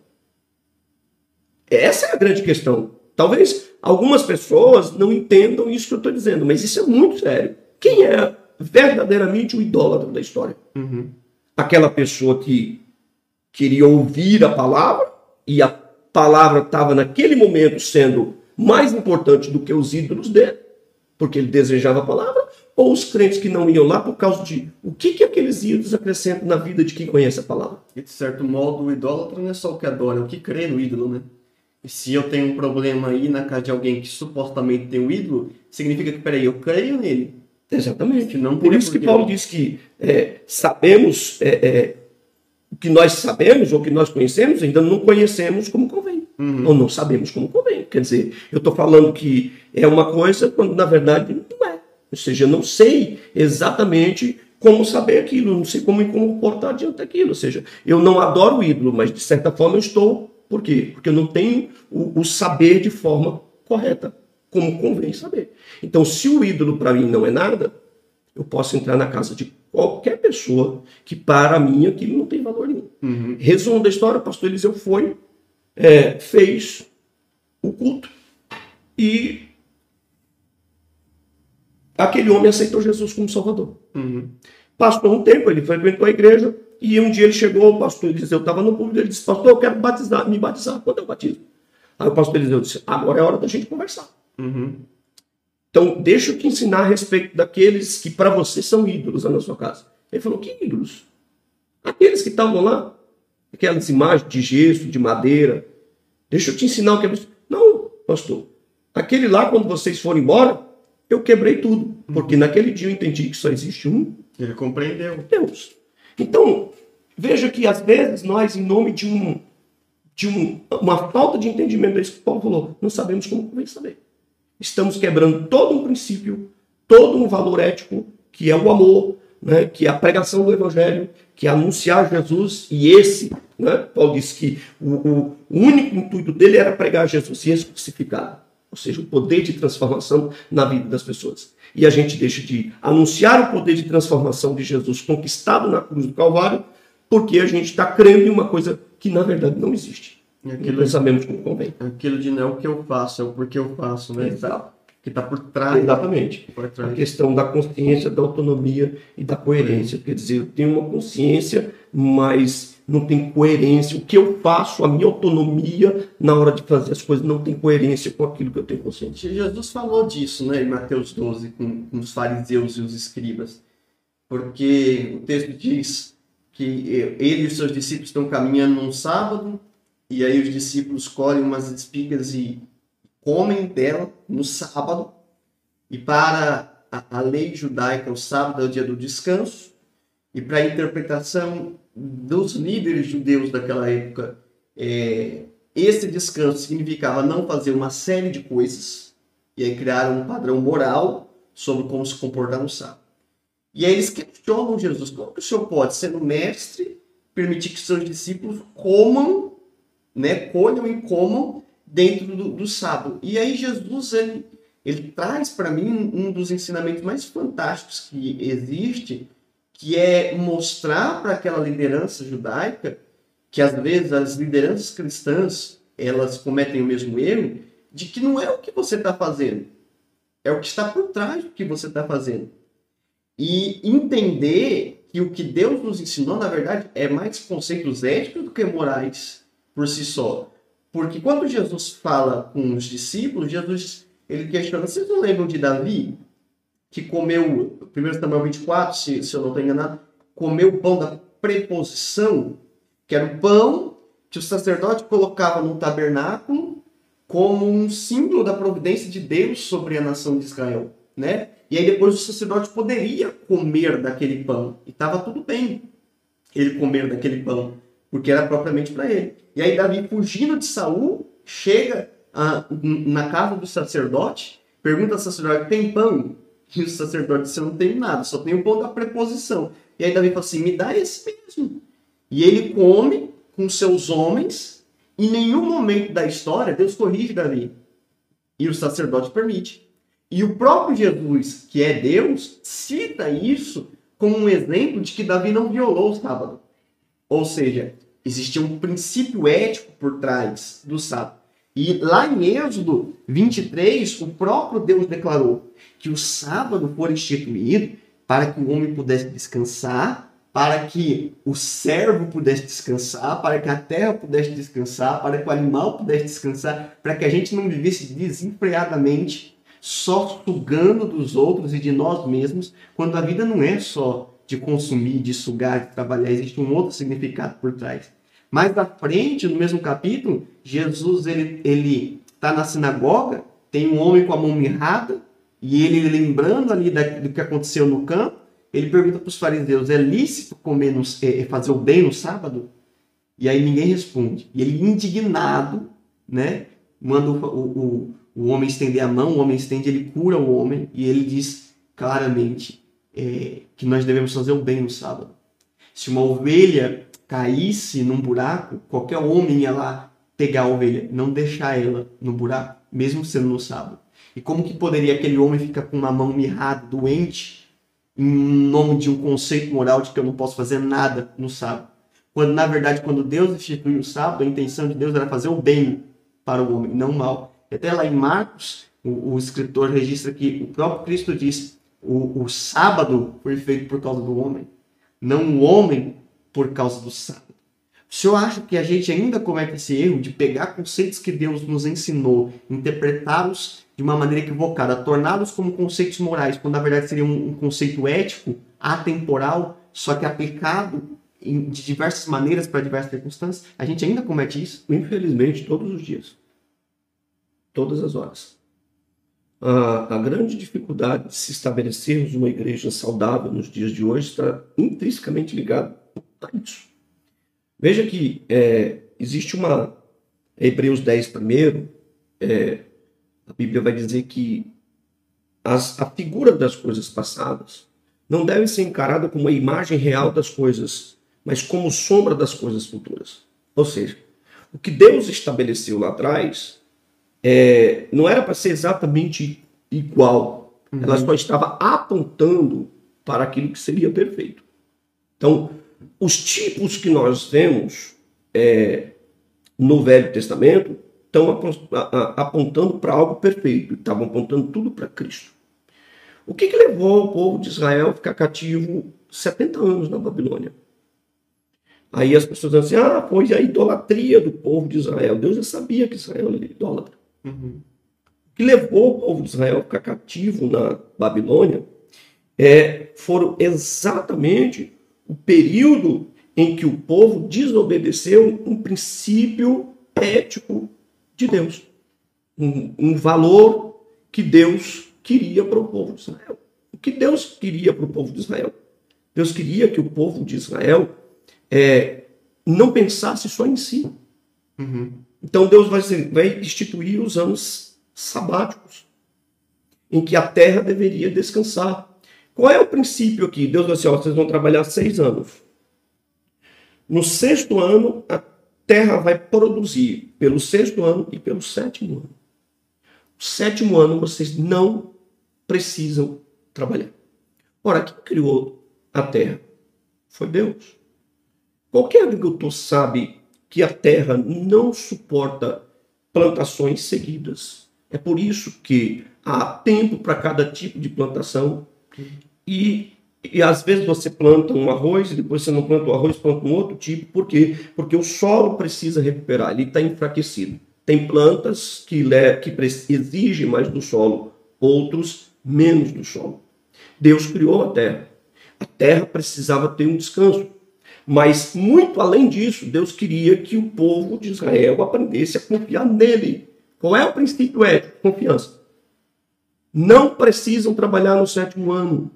Essa é a grande questão. Talvez algumas pessoas não entendam isso que eu estou dizendo, mas isso é muito sério. Quem é verdadeiramente o idólatra da história? Uhum. Aquela pessoa que queria ouvir a palavra e a palavra estava naquele momento sendo mais importante do que os ídolos dele, porque ele desejava a palavra, ou os crentes que não iam lá por causa de o que, que aqueles ídolos acrescentam na vida de quem conhece a palavra? E de certo modo, o idólatra não é só o que adora, é o que crê no ídolo, né? E se eu tenho um problema aí na casa de alguém que supostamente tem um ídolo, significa que, peraí, eu creio nele. Exatamente. Não Por isso que Paulo diz que é, sabemos é, é, o que nós sabemos ou que nós conhecemos, ainda não conhecemos como convém. Uhum. Ou não sabemos como convém. Quer dizer, eu estou falando que é uma coisa quando na verdade não é. Ou seja, eu não sei exatamente como saber aquilo, não sei como me comportar diante daquilo. Ou seja, eu não adoro o ídolo, mas de certa forma eu estou. Por quê? Porque eu não tenho o, o saber de forma correta, como convém saber. Então, se o ídolo para mim não é nada, eu posso entrar na casa de qualquer pessoa que para mim aquilo não tem valor nenhum. Uhum. Resumo da história, pastor Eliseu foi, é, fez o culto e aquele homem aceitou Jesus como Salvador. Uhum. Passou um tempo, ele frequentou a igreja e um dia ele chegou, o pastor Eliseu estava no público, ele disse, pastor, eu quero batizar, me batizar, quando eu batizo? Aí o pastor Eliseu disse, agora é hora da gente conversar. Uhum. Então, deixa eu te ensinar a respeito daqueles que para você são ídolos na sua casa. Ele falou, que ídolos? Aqueles que estavam lá, aquelas imagens de gesso, de madeira. Deixa eu te ensinar o que é isso. Não, pastor. Aquele lá, quando vocês foram embora, eu quebrei tudo. Porque naquele dia eu entendi que só existe um. Ele compreendeu. Deus. Então, veja que às vezes nós, em nome de um de um, uma falta de entendimento disso que Paulo falou, não sabemos como vem saber estamos quebrando todo um princípio, todo um valor ético, que é o amor, né, que é a pregação do Evangelho, que é anunciar Jesus, e esse, né, Paulo disse que o, o, único intuito dele era pregar Jesus e esse crucificado, ou seja, o poder de transformação na vida das pessoas. E a gente deixa de anunciar o poder de transformação de Jesus conquistado na cruz do Calvário, porque a gente está crendo em uma coisa que na verdade não existe. Aquilo, não sabemos como convém. Aquilo de não é o que eu faço, é o porquê eu faço, né? Exato. Que está por trás. Exatamente. Por trás. A questão da consciência, da autonomia e da coerência. Quer dizer, eu tenho uma consciência, mas não tem coerência. O que eu faço, a minha autonomia na hora de fazer as coisas não tem coerência com aquilo que eu tenho consciência. Jesus falou disso, né, em Mateus 12, com, com os fariseus e os escribas. Porque o texto diz que ele e os seus discípulos estão caminhando num sábado e aí os discípulos colhem umas espigas e comem dela no sábado. E para a, a lei judaica, o sábado é o dia do descanso. E para a interpretação dos líderes judeus daquela época, é, esse descanso significava não fazer uma série de coisas. E aí criaram um padrão moral sobre como se comportar no sábado. E aí eles questionam Jesus: como que o senhor pode, sendo mestre, permitir que seus discípulos comam né, colham e comam dentro do, do sábado. E aí Jesus ele, ele traz para mim um, um dos ensinamentos mais fantásticos que existe, que é mostrar para aquela liderança judaica que às vezes as lideranças cristãs elas cometem o mesmo erro de que não é o que você está fazendo, é o que está por trás do que você está fazendo. E entender que o que Deus nos ensinou, na verdade, é mais conceitos éticos do que morais por si só. Porque quando Jesus fala com os discípulos, Jesus ele questiona: vocês não lembram de Davi, que comeu, 1 Samuel 24, se, se eu não estou enganado, comeu o pão da preposição, que era o pão que o sacerdote colocava no tabernáculo como um símbolo da providência de Deus sobre a nação de Israel, né? E aí depois o sacerdote poderia comer daquele pão e estava tudo bem ele comer daquele pão, porque era propriamente para ele. E aí Davi, fugindo de Saul, chega a, na casa do sacerdote, pergunta ao sacerdote, tem pão? E o sacerdote disse, eu não tenho nada, só tenho o pão da preposição. E aí Davi fala assim, me dá esse mesmo. E ele come com seus homens, em nenhum momento da história Deus corrige Davi. E o sacerdote permite. E o próprio Jesus, que é Deus, cita isso como um exemplo de que Davi não violou o sábado. Ou seja, Existia um princípio ético por trás do sábado. E lá em Êxodo 23, o próprio Deus declarou que o sábado foi instituído para que o homem pudesse descansar, para que o servo pudesse descansar, para que a terra pudesse descansar, para que o animal pudesse descansar, para que a gente não vivesse desenfreadamente só sugando dos outros e de nós mesmos, quando a vida não é só de consumir, de sugar, de trabalhar, existe um outro significado por trás. Mais à frente, no mesmo capítulo, Jesus ele ele está na sinagoga, tem um homem com a mão mirrada e ele lembrando ali da, do que aconteceu no campo, ele pergunta para os fariseus: é lícito comer no, é, fazer o bem no sábado? E aí ninguém responde. E ele indignado, né, manda o, o, o homem estender a mão, o homem estende, ele cura o homem e ele diz claramente é, que nós devemos fazer o bem no sábado. Se uma ovelha caísse num buraco, qualquer homem ia lá pegar a ovelha, não deixar ela no buraco, mesmo sendo no sábado. E como que poderia aquele homem ficar com uma mão mirrada, doente, em nome de um conceito moral de que eu não posso fazer nada no sábado? Quando, na verdade, quando Deus instituiu o sábado, a intenção de Deus era fazer o bem para o homem, não o mal. Até lá em Marcos, o, o escritor registra que o próprio Cristo diz: o, o sábado foi feito por causa do homem, não o homem por causa do sábado. O senhor acha que a gente ainda comete esse erro de pegar conceitos que Deus nos ensinou, interpretá-los de uma maneira equivocada, torná-los como conceitos morais, quando na verdade seria um, um conceito ético, atemporal, só que aplicado em, de diversas maneiras para diversas circunstâncias? A gente ainda comete isso? Infelizmente, todos os dias todas as horas. A, a grande dificuldade de se estabelecermos uma igreja saudável nos dias de hoje está intrinsecamente ligada a isso. Veja que é, existe uma. Hebreus 10 primeiro, é, a Bíblia vai dizer que as, a figura das coisas passadas não deve ser encarada como a imagem real das coisas, mas como sombra das coisas futuras. Ou seja, o que Deus estabeleceu lá atrás é, não era para ser exatamente igual. Uhum. Ela só estava apontando para aquilo que seria perfeito. Então, os tipos que nós vemos é, no Velho Testamento estão apontando para algo perfeito, estavam apontando tudo para Cristo. O que, que levou o povo de Israel a ficar cativo 70 anos na Babilônia? Aí as pessoas dizem assim: ah, foi a idolatria do povo de Israel. Deus já sabia que Israel era idólatra. Uhum. O que levou o povo de Israel a ficar cativo na Babilônia é, foram exatamente o período em que o povo desobedeceu um princípio ético de Deus, um, um valor que Deus queria para o povo de Israel. O que Deus queria para o povo de Israel? Deus queria que o povo de Israel é, não pensasse só em si. Uhum. Então Deus vai, vai instituir os anos sabáticos, em que a terra deveria descansar. Qual é o princípio aqui? Deus vai dizer, ó, vocês vão trabalhar seis anos. No sexto ano, a terra vai produzir pelo sexto ano e pelo sétimo ano. O sétimo ano vocês não precisam trabalhar. Ora, quem criou a terra? Foi Deus. Qualquer agricultor sabe que a terra não suporta plantações seguidas. É por isso que há tempo para cada tipo de plantação e, e às vezes você planta um arroz e depois você não planta o arroz, planta um outro tipo. Por quê? Porque o solo precisa recuperar, ele está enfraquecido. Tem plantas que, que exigem mais do solo, outros menos do solo. Deus criou a terra. A terra precisava ter um descanso. Mas, muito além disso, Deus queria que o povo de Israel aprendesse a confiar nele. Qual é o princípio ético? Confiança. Não precisam trabalhar no sétimo ano.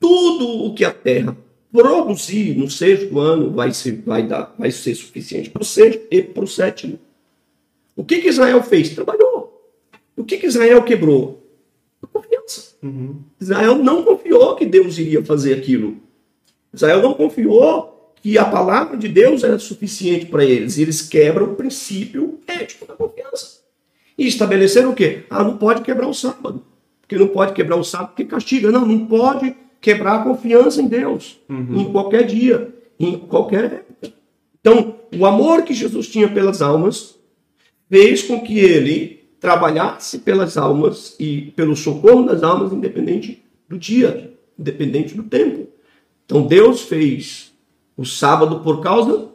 Tudo o que a terra produzir no sexto ano vai ser, vai dar, vai ser suficiente para o sexto e para o sétimo. O que, que Israel fez? Trabalhou. O que, que Israel quebrou? A confiança. Uhum. Israel não confiou que Deus iria fazer aquilo. Israel não confiou que a palavra de Deus era suficiente para eles. E eles quebram o princípio ético da confiança. E estabeleceram o quê? Ah, não pode quebrar o sábado. Porque não pode quebrar o sábado porque castiga. Não, não pode quebrar a confiança em Deus. Uhum. Em qualquer dia. Em qualquer época. Então, o amor que Jesus tinha pelas almas fez com que ele trabalhasse pelas almas e pelo socorro das almas, independente do dia, independente do tempo. Então Deus fez o sábado por causa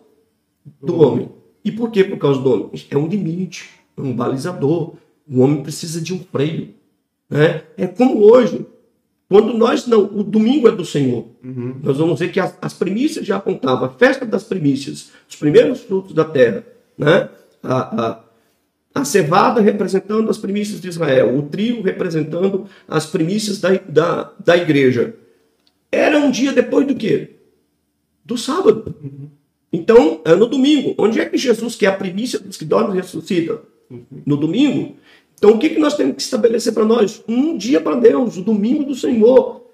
do homem. E por que por causa do homem? É um limite, é um balizador. O homem precisa de um freio. Né? É como hoje, quando nós não, o domingo é do Senhor. Uhum. Nós vamos ver que as, as primícias já apontavam, a festa das primícias, os primeiros frutos da terra, né? A, a, a cevada representando as primícias de Israel, o trigo representando as primícias da, da, da igreja. Era um dia depois do quê? Do sábado. Então, é no domingo. Onde é que Jesus, que é a primícia dos que dormem, ressuscita? No domingo. Então, o que, que nós temos que estabelecer para nós? Um dia para Deus, o domingo do Senhor.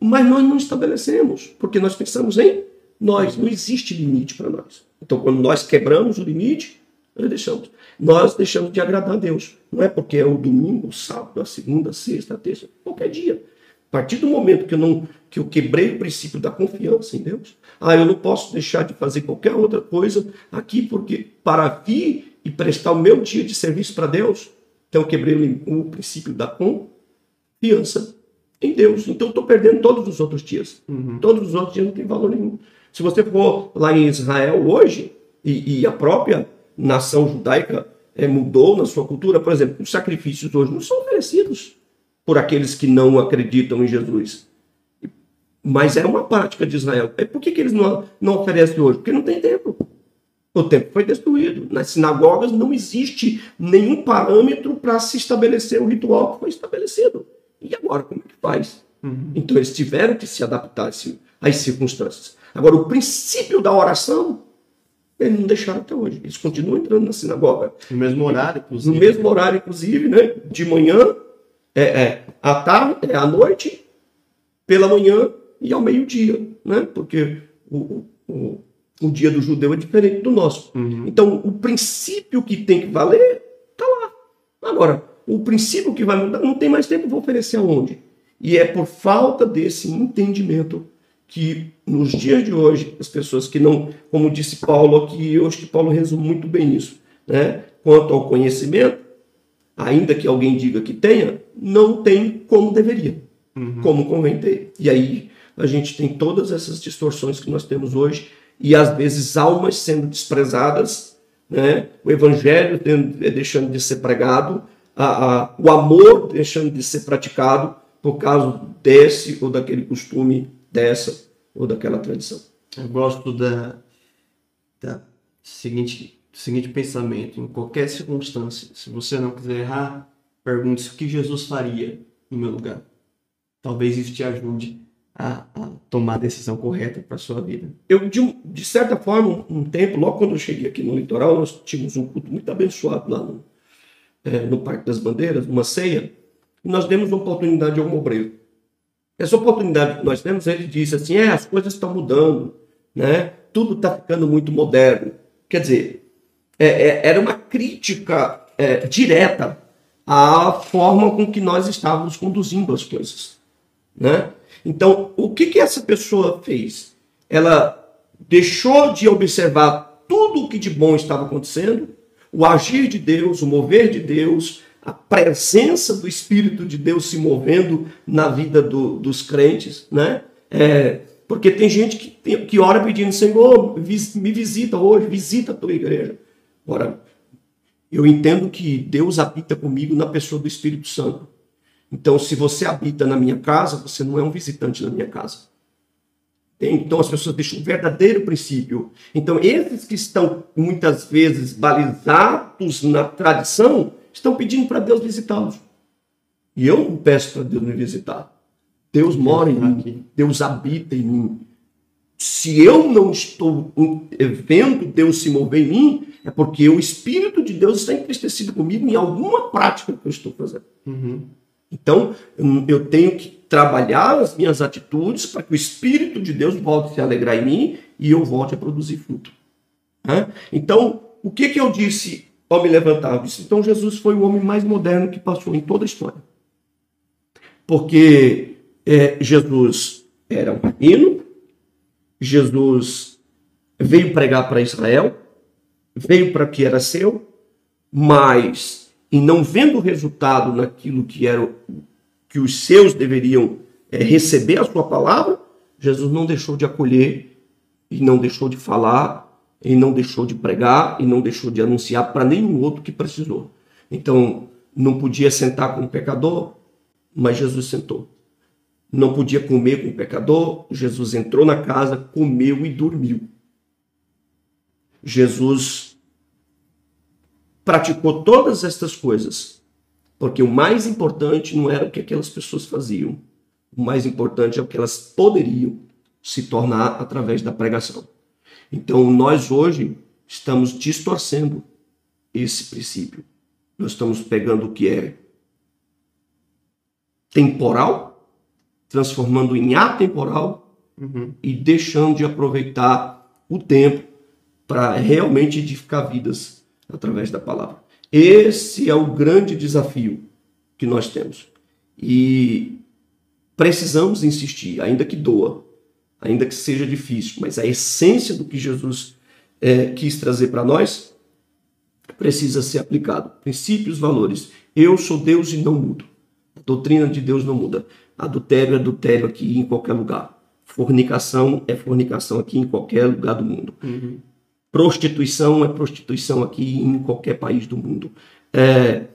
Mas nós não estabelecemos, porque nós pensamos em nós. Não existe limite para nós. Então, quando nós quebramos o limite, nós deixamos. Nós deixamos de agradar a Deus. Não é porque é o domingo, o sábado, a segunda, a sexta, a terça, qualquer dia. A partir do momento que eu não que eu quebrei o princípio da confiança em Deus, ah, eu não posso deixar de fazer qualquer outra coisa aqui porque para vir e prestar o meu dia de serviço para Deus, então eu quebrei o princípio da confiança em Deus. Então eu estou perdendo todos os outros dias. Uhum. Todos os outros dias não tem valor nenhum. Se você for lá em Israel hoje e, e a própria nação judaica é, mudou na sua cultura, por exemplo, os sacrifícios hoje não são oferecidos por aqueles que não acreditam em Jesus. Mas é uma prática de Israel. É por que, que eles não, não oferecem hoje? Porque não tem templo. O templo foi destruído. Nas sinagogas não existe nenhum parâmetro para se estabelecer o ritual que foi estabelecido. E agora, como é que faz? Uhum. Então eles tiveram que se adaptar às circunstâncias. Agora, o princípio da oração eles não deixaram até hoje. Eles continuam entrando na sinagoga. No mesmo horário, inclusive. No mesmo horário, inclusive, né? De manhã, é, é, à tarde, é à noite, pela manhã e ao meio-dia, né? Porque o, o, o dia do judeu é diferente do nosso. Uhum. Então, o princípio que tem que valer está lá. Agora, o princípio que vai mudar, não tem mais tempo, vou oferecer aonde? E é por falta desse entendimento que nos dias de hoje, as pessoas que não, como disse Paulo aqui, eu acho que Paulo resume muito bem isso, né? Quanto ao conhecimento, ainda que alguém diga que tenha, não tem como deveria, uhum. como convém ter. E aí a gente tem todas essas distorções que nós temos hoje e às vezes almas sendo desprezadas, né? O evangelho deixando de ser pregado, a, a, o amor deixando de ser praticado por causa desse ou daquele costume dessa ou daquela tradição. Eu gosto da, da seguinte, seguinte pensamento: em qualquer circunstância, se você não quiser errar, pergunte-se o que Jesus faria no meu lugar. Talvez isso te ajude a, a tomar a decisão correta para sua vida. Eu, de, de, certa forma, um tempo, logo quando eu cheguei aqui no litoral, nós tínhamos um culto muito abençoado lá no, é, no Parque das Bandeiras, uma ceia, e nós demos uma oportunidade ao obreiro. Essa oportunidade que nós temos, ele disse assim: é, as coisas estão mudando, né? tudo está ficando muito moderno. Quer dizer, é, é, era uma crítica é, direta à forma com que nós estávamos conduzindo as coisas. Né? Então, o que, que essa pessoa fez? Ela deixou de observar tudo o que de bom estava acontecendo, o agir de Deus, o mover de Deus, a presença do Espírito de Deus se movendo na vida do, dos crentes, né? É, porque tem gente que, que ora pedindo, Senhor, me visita hoje, visita a tua igreja. Ora, eu entendo que Deus habita comigo na pessoa do Espírito Santo. Então, se você habita na minha casa, você não é um visitante na minha casa. Então, as pessoas deixam um verdadeiro princípio. Então, esses que estão muitas vezes balizados na tradição, estão pedindo para Deus visitá-los. E eu não peço para Deus me visitar. Deus mora em mim, Deus habita em mim. Se eu não estou vendo Deus se mover em mim, é porque o Espírito de Deus está entristecido comigo em alguma prática que eu estou fazendo. Uhum. Então, eu tenho que trabalhar as minhas atitudes para que o Espírito de Deus volte a se alegrar em mim e eu volte a produzir fruto. Então, o que, que eu disse ao me levantar. Eu disse, então Jesus foi o homem mais moderno que passou em toda a história. Porque é, Jesus era um rabino, Jesus veio pregar para Israel, veio para que era seu, mas e não vendo resultado naquilo que era que os seus deveriam é, receber a sua palavra, Jesus não deixou de acolher e não deixou de falar e não deixou de pregar e não deixou de anunciar para nenhum outro que precisou. Então, não podia sentar com o pecador, mas Jesus sentou. Não podia comer com o pecador, Jesus entrou na casa, comeu e dormiu. Jesus praticou todas estas coisas, porque o mais importante não era o que aquelas pessoas faziam, o mais importante é o que elas poderiam se tornar através da pregação. Então, nós hoje estamos distorcendo esse princípio. Nós estamos pegando o que é temporal, transformando em atemporal uhum. e deixando de aproveitar o tempo para realmente edificar vidas através da palavra. Esse é o grande desafio que nós temos. E precisamos insistir, ainda que doa, ainda que seja difícil, mas a essência do que Jesus é, quis trazer para nós precisa ser aplicado. Princípios, valores. Eu sou Deus e não mudo. A doutrina de Deus não muda. Adultério é adultério aqui em qualquer lugar. Fornicação é fornicação aqui em qualquer lugar do mundo. Uhum. Prostituição é prostituição aqui em qualquer país do mundo. É...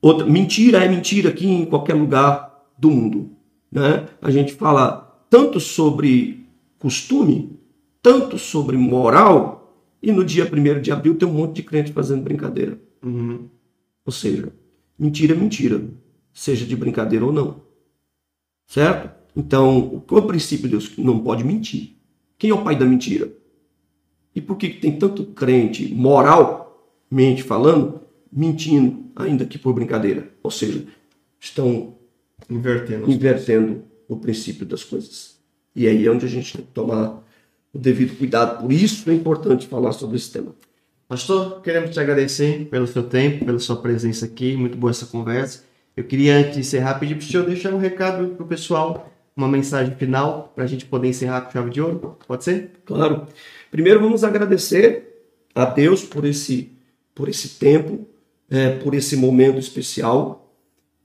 Outra, mentira é mentira aqui em qualquer lugar do mundo. Né? A gente fala tanto sobre costume, tanto sobre moral, e no dia 1 de abril tem um monte de crente fazendo brincadeira. Uhum. Ou seja, mentira é mentira, seja de brincadeira ou não. Certo? Então, qual é o princípio de Deus? Não pode mentir. Quem é o pai da mentira? E por que tem tanto crente, moralmente falando, mentindo, ainda que por brincadeira? Ou seja, estão invertendo, invertendo o princípio das coisas. E aí é onde a gente tem que tomar o devido cuidado. Por isso é importante falar sobre esse tema. Pastor, queremos te agradecer pelo seu tempo, pela sua presença aqui. Muito boa essa conversa. Eu queria, antes de encerrar, pedir para o senhor deixar um recado para o pessoal, uma mensagem final, para a gente poder encerrar com chave de ouro. Pode ser? Claro. Primeiro, vamos agradecer a Deus por esse, por esse tempo, é, por esse momento especial,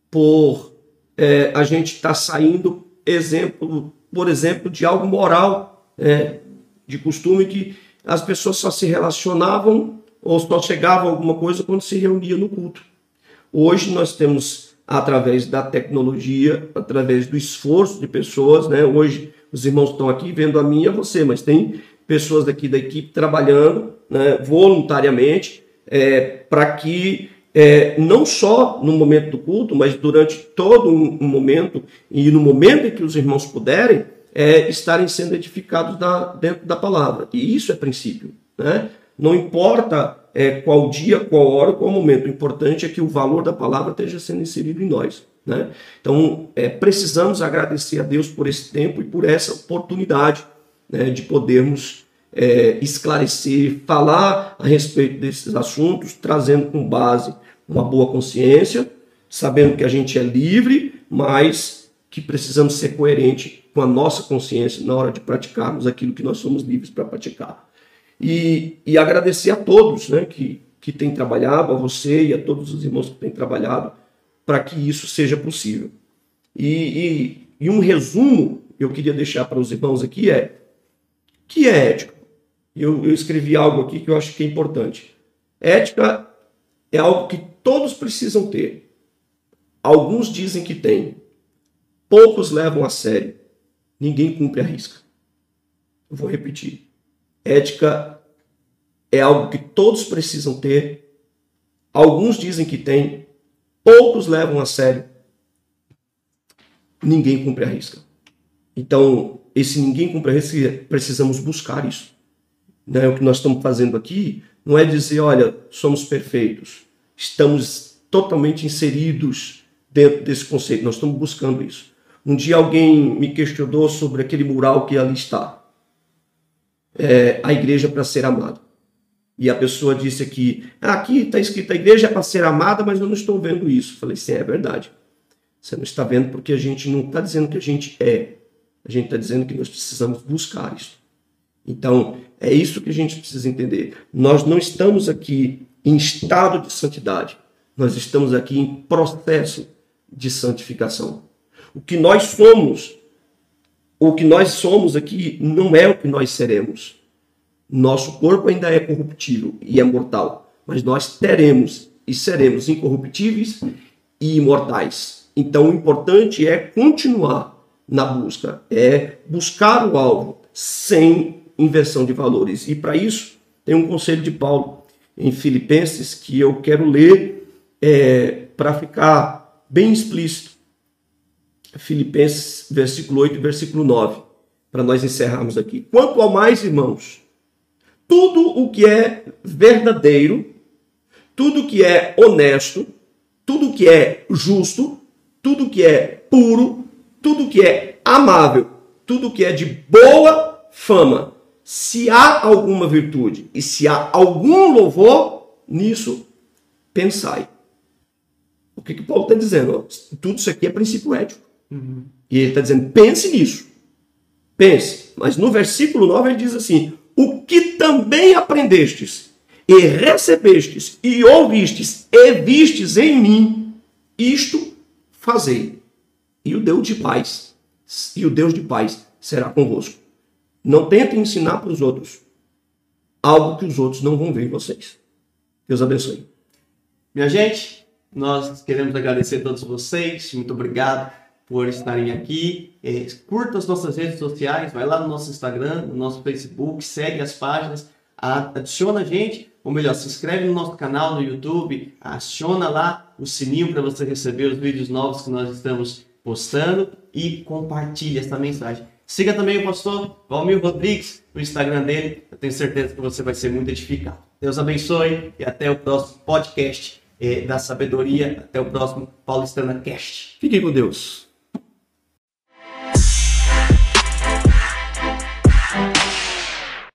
por é, a gente estar tá saindo exemplo, por exemplo, de algo moral, é, de costume que as pessoas só se relacionavam ou só chegavam a alguma coisa quando se reuniam no culto. Hoje nós temos, através da tecnologia, através do esforço de pessoas, né? Hoje os irmãos estão aqui vendo a mim e a você, mas tem pessoas daqui da equipe trabalhando né, voluntariamente é, para que é, não só no momento do culto, mas durante todo um, um momento e no momento em que os irmãos puderem, é, estarem sendo edificados da, dentro da palavra. E isso é princípio. Né? Não importa é, qual dia, qual hora, qual momento, o importante é que o valor da palavra esteja sendo inserido em nós. Né? Então, é, precisamos agradecer a Deus por esse tempo e por essa oportunidade né, de podermos é, esclarecer, falar a respeito desses assuntos, trazendo com base uma boa consciência, sabendo que a gente é livre, mas que precisamos ser coerente com a nossa consciência na hora de praticarmos aquilo que nós somos livres para praticar. E, e agradecer a todos né, que, que têm trabalhado, a você e a todos os irmãos que têm trabalhado para que isso seja possível. E, e, e um resumo eu queria deixar para os irmãos aqui é que é ética? Eu, eu escrevi algo aqui que eu acho que é importante. Ética é algo que todos precisam ter. Alguns dizem que têm, poucos levam a sério, ninguém cumpre a risca. Eu vou repetir. Ética é algo que todos precisam ter, alguns dizem que têm, poucos levam a sério, ninguém cumpre a risca. Então, esse ninguém cumpre a risca, precisamos buscar isso. Né? O que nós estamos fazendo aqui não é dizer, olha, somos perfeitos. Estamos totalmente inseridos dentro desse conceito. Nós estamos buscando isso. Um dia alguém me questionou sobre aquele mural que ali está. É, a igreja para ser amada. E a pessoa disse aqui, aqui está escrito a igreja é para ser amada, mas eu não estou vendo isso. falei, sim, é verdade. Você não está vendo porque a gente não está dizendo que a gente é. A gente está dizendo que nós precisamos buscar isso. Então, é isso que a gente precisa entender. Nós não estamos aqui em estado de santidade, nós estamos aqui em processo de santificação. O que nós somos, o que nós somos aqui, não é o que nós seremos. Nosso corpo ainda é corruptível e é mortal, mas nós teremos e seremos incorruptíveis e imortais. Então, o importante é continuar na busca, é buscar o alvo sem inversão de valores. E para isso, tem um conselho de Paulo em Filipenses que eu quero ler é, para ficar bem explícito. Filipenses, versículo 8 e versículo 9, para nós encerrarmos aqui. Quanto ao mais, irmãos, tudo o que é verdadeiro, tudo que é honesto, tudo que é justo, tudo que é puro, tudo que é amável, tudo que é de boa fama, se há alguma virtude e se há algum louvor, nisso pensai. O que, que Paulo está dizendo? Tudo isso aqui é princípio ético. Uhum. E ele está dizendo, pense nisso. Pense. Mas no versículo 9 ele diz assim: O que também aprendestes, e recebestes, e ouvistes, e vistes em mim, isto fazei. E o Deus de paz, e o Deus de paz será convosco. Não tentem ensinar para os outros algo que os outros não vão ver em vocês. Deus abençoe. Minha gente, nós queremos agradecer a todos vocês. Muito obrigado por estarem aqui. É, curta as nossas redes sociais, vai lá no nosso Instagram, no nosso Facebook, segue as páginas, adiciona a gente, ou melhor, se inscreve no nosso canal no YouTube, aciona lá o sininho para você receber os vídeos novos que nós estamos postando e compartilhe essa mensagem. Siga também o pastor Valmir Rodrigues no Instagram dele. Eu tenho certeza que você vai ser muito edificado. Deus abençoe e até o próximo podcast eh, da sabedoria. Até o próximo Paulistana Cast. Fique com Deus.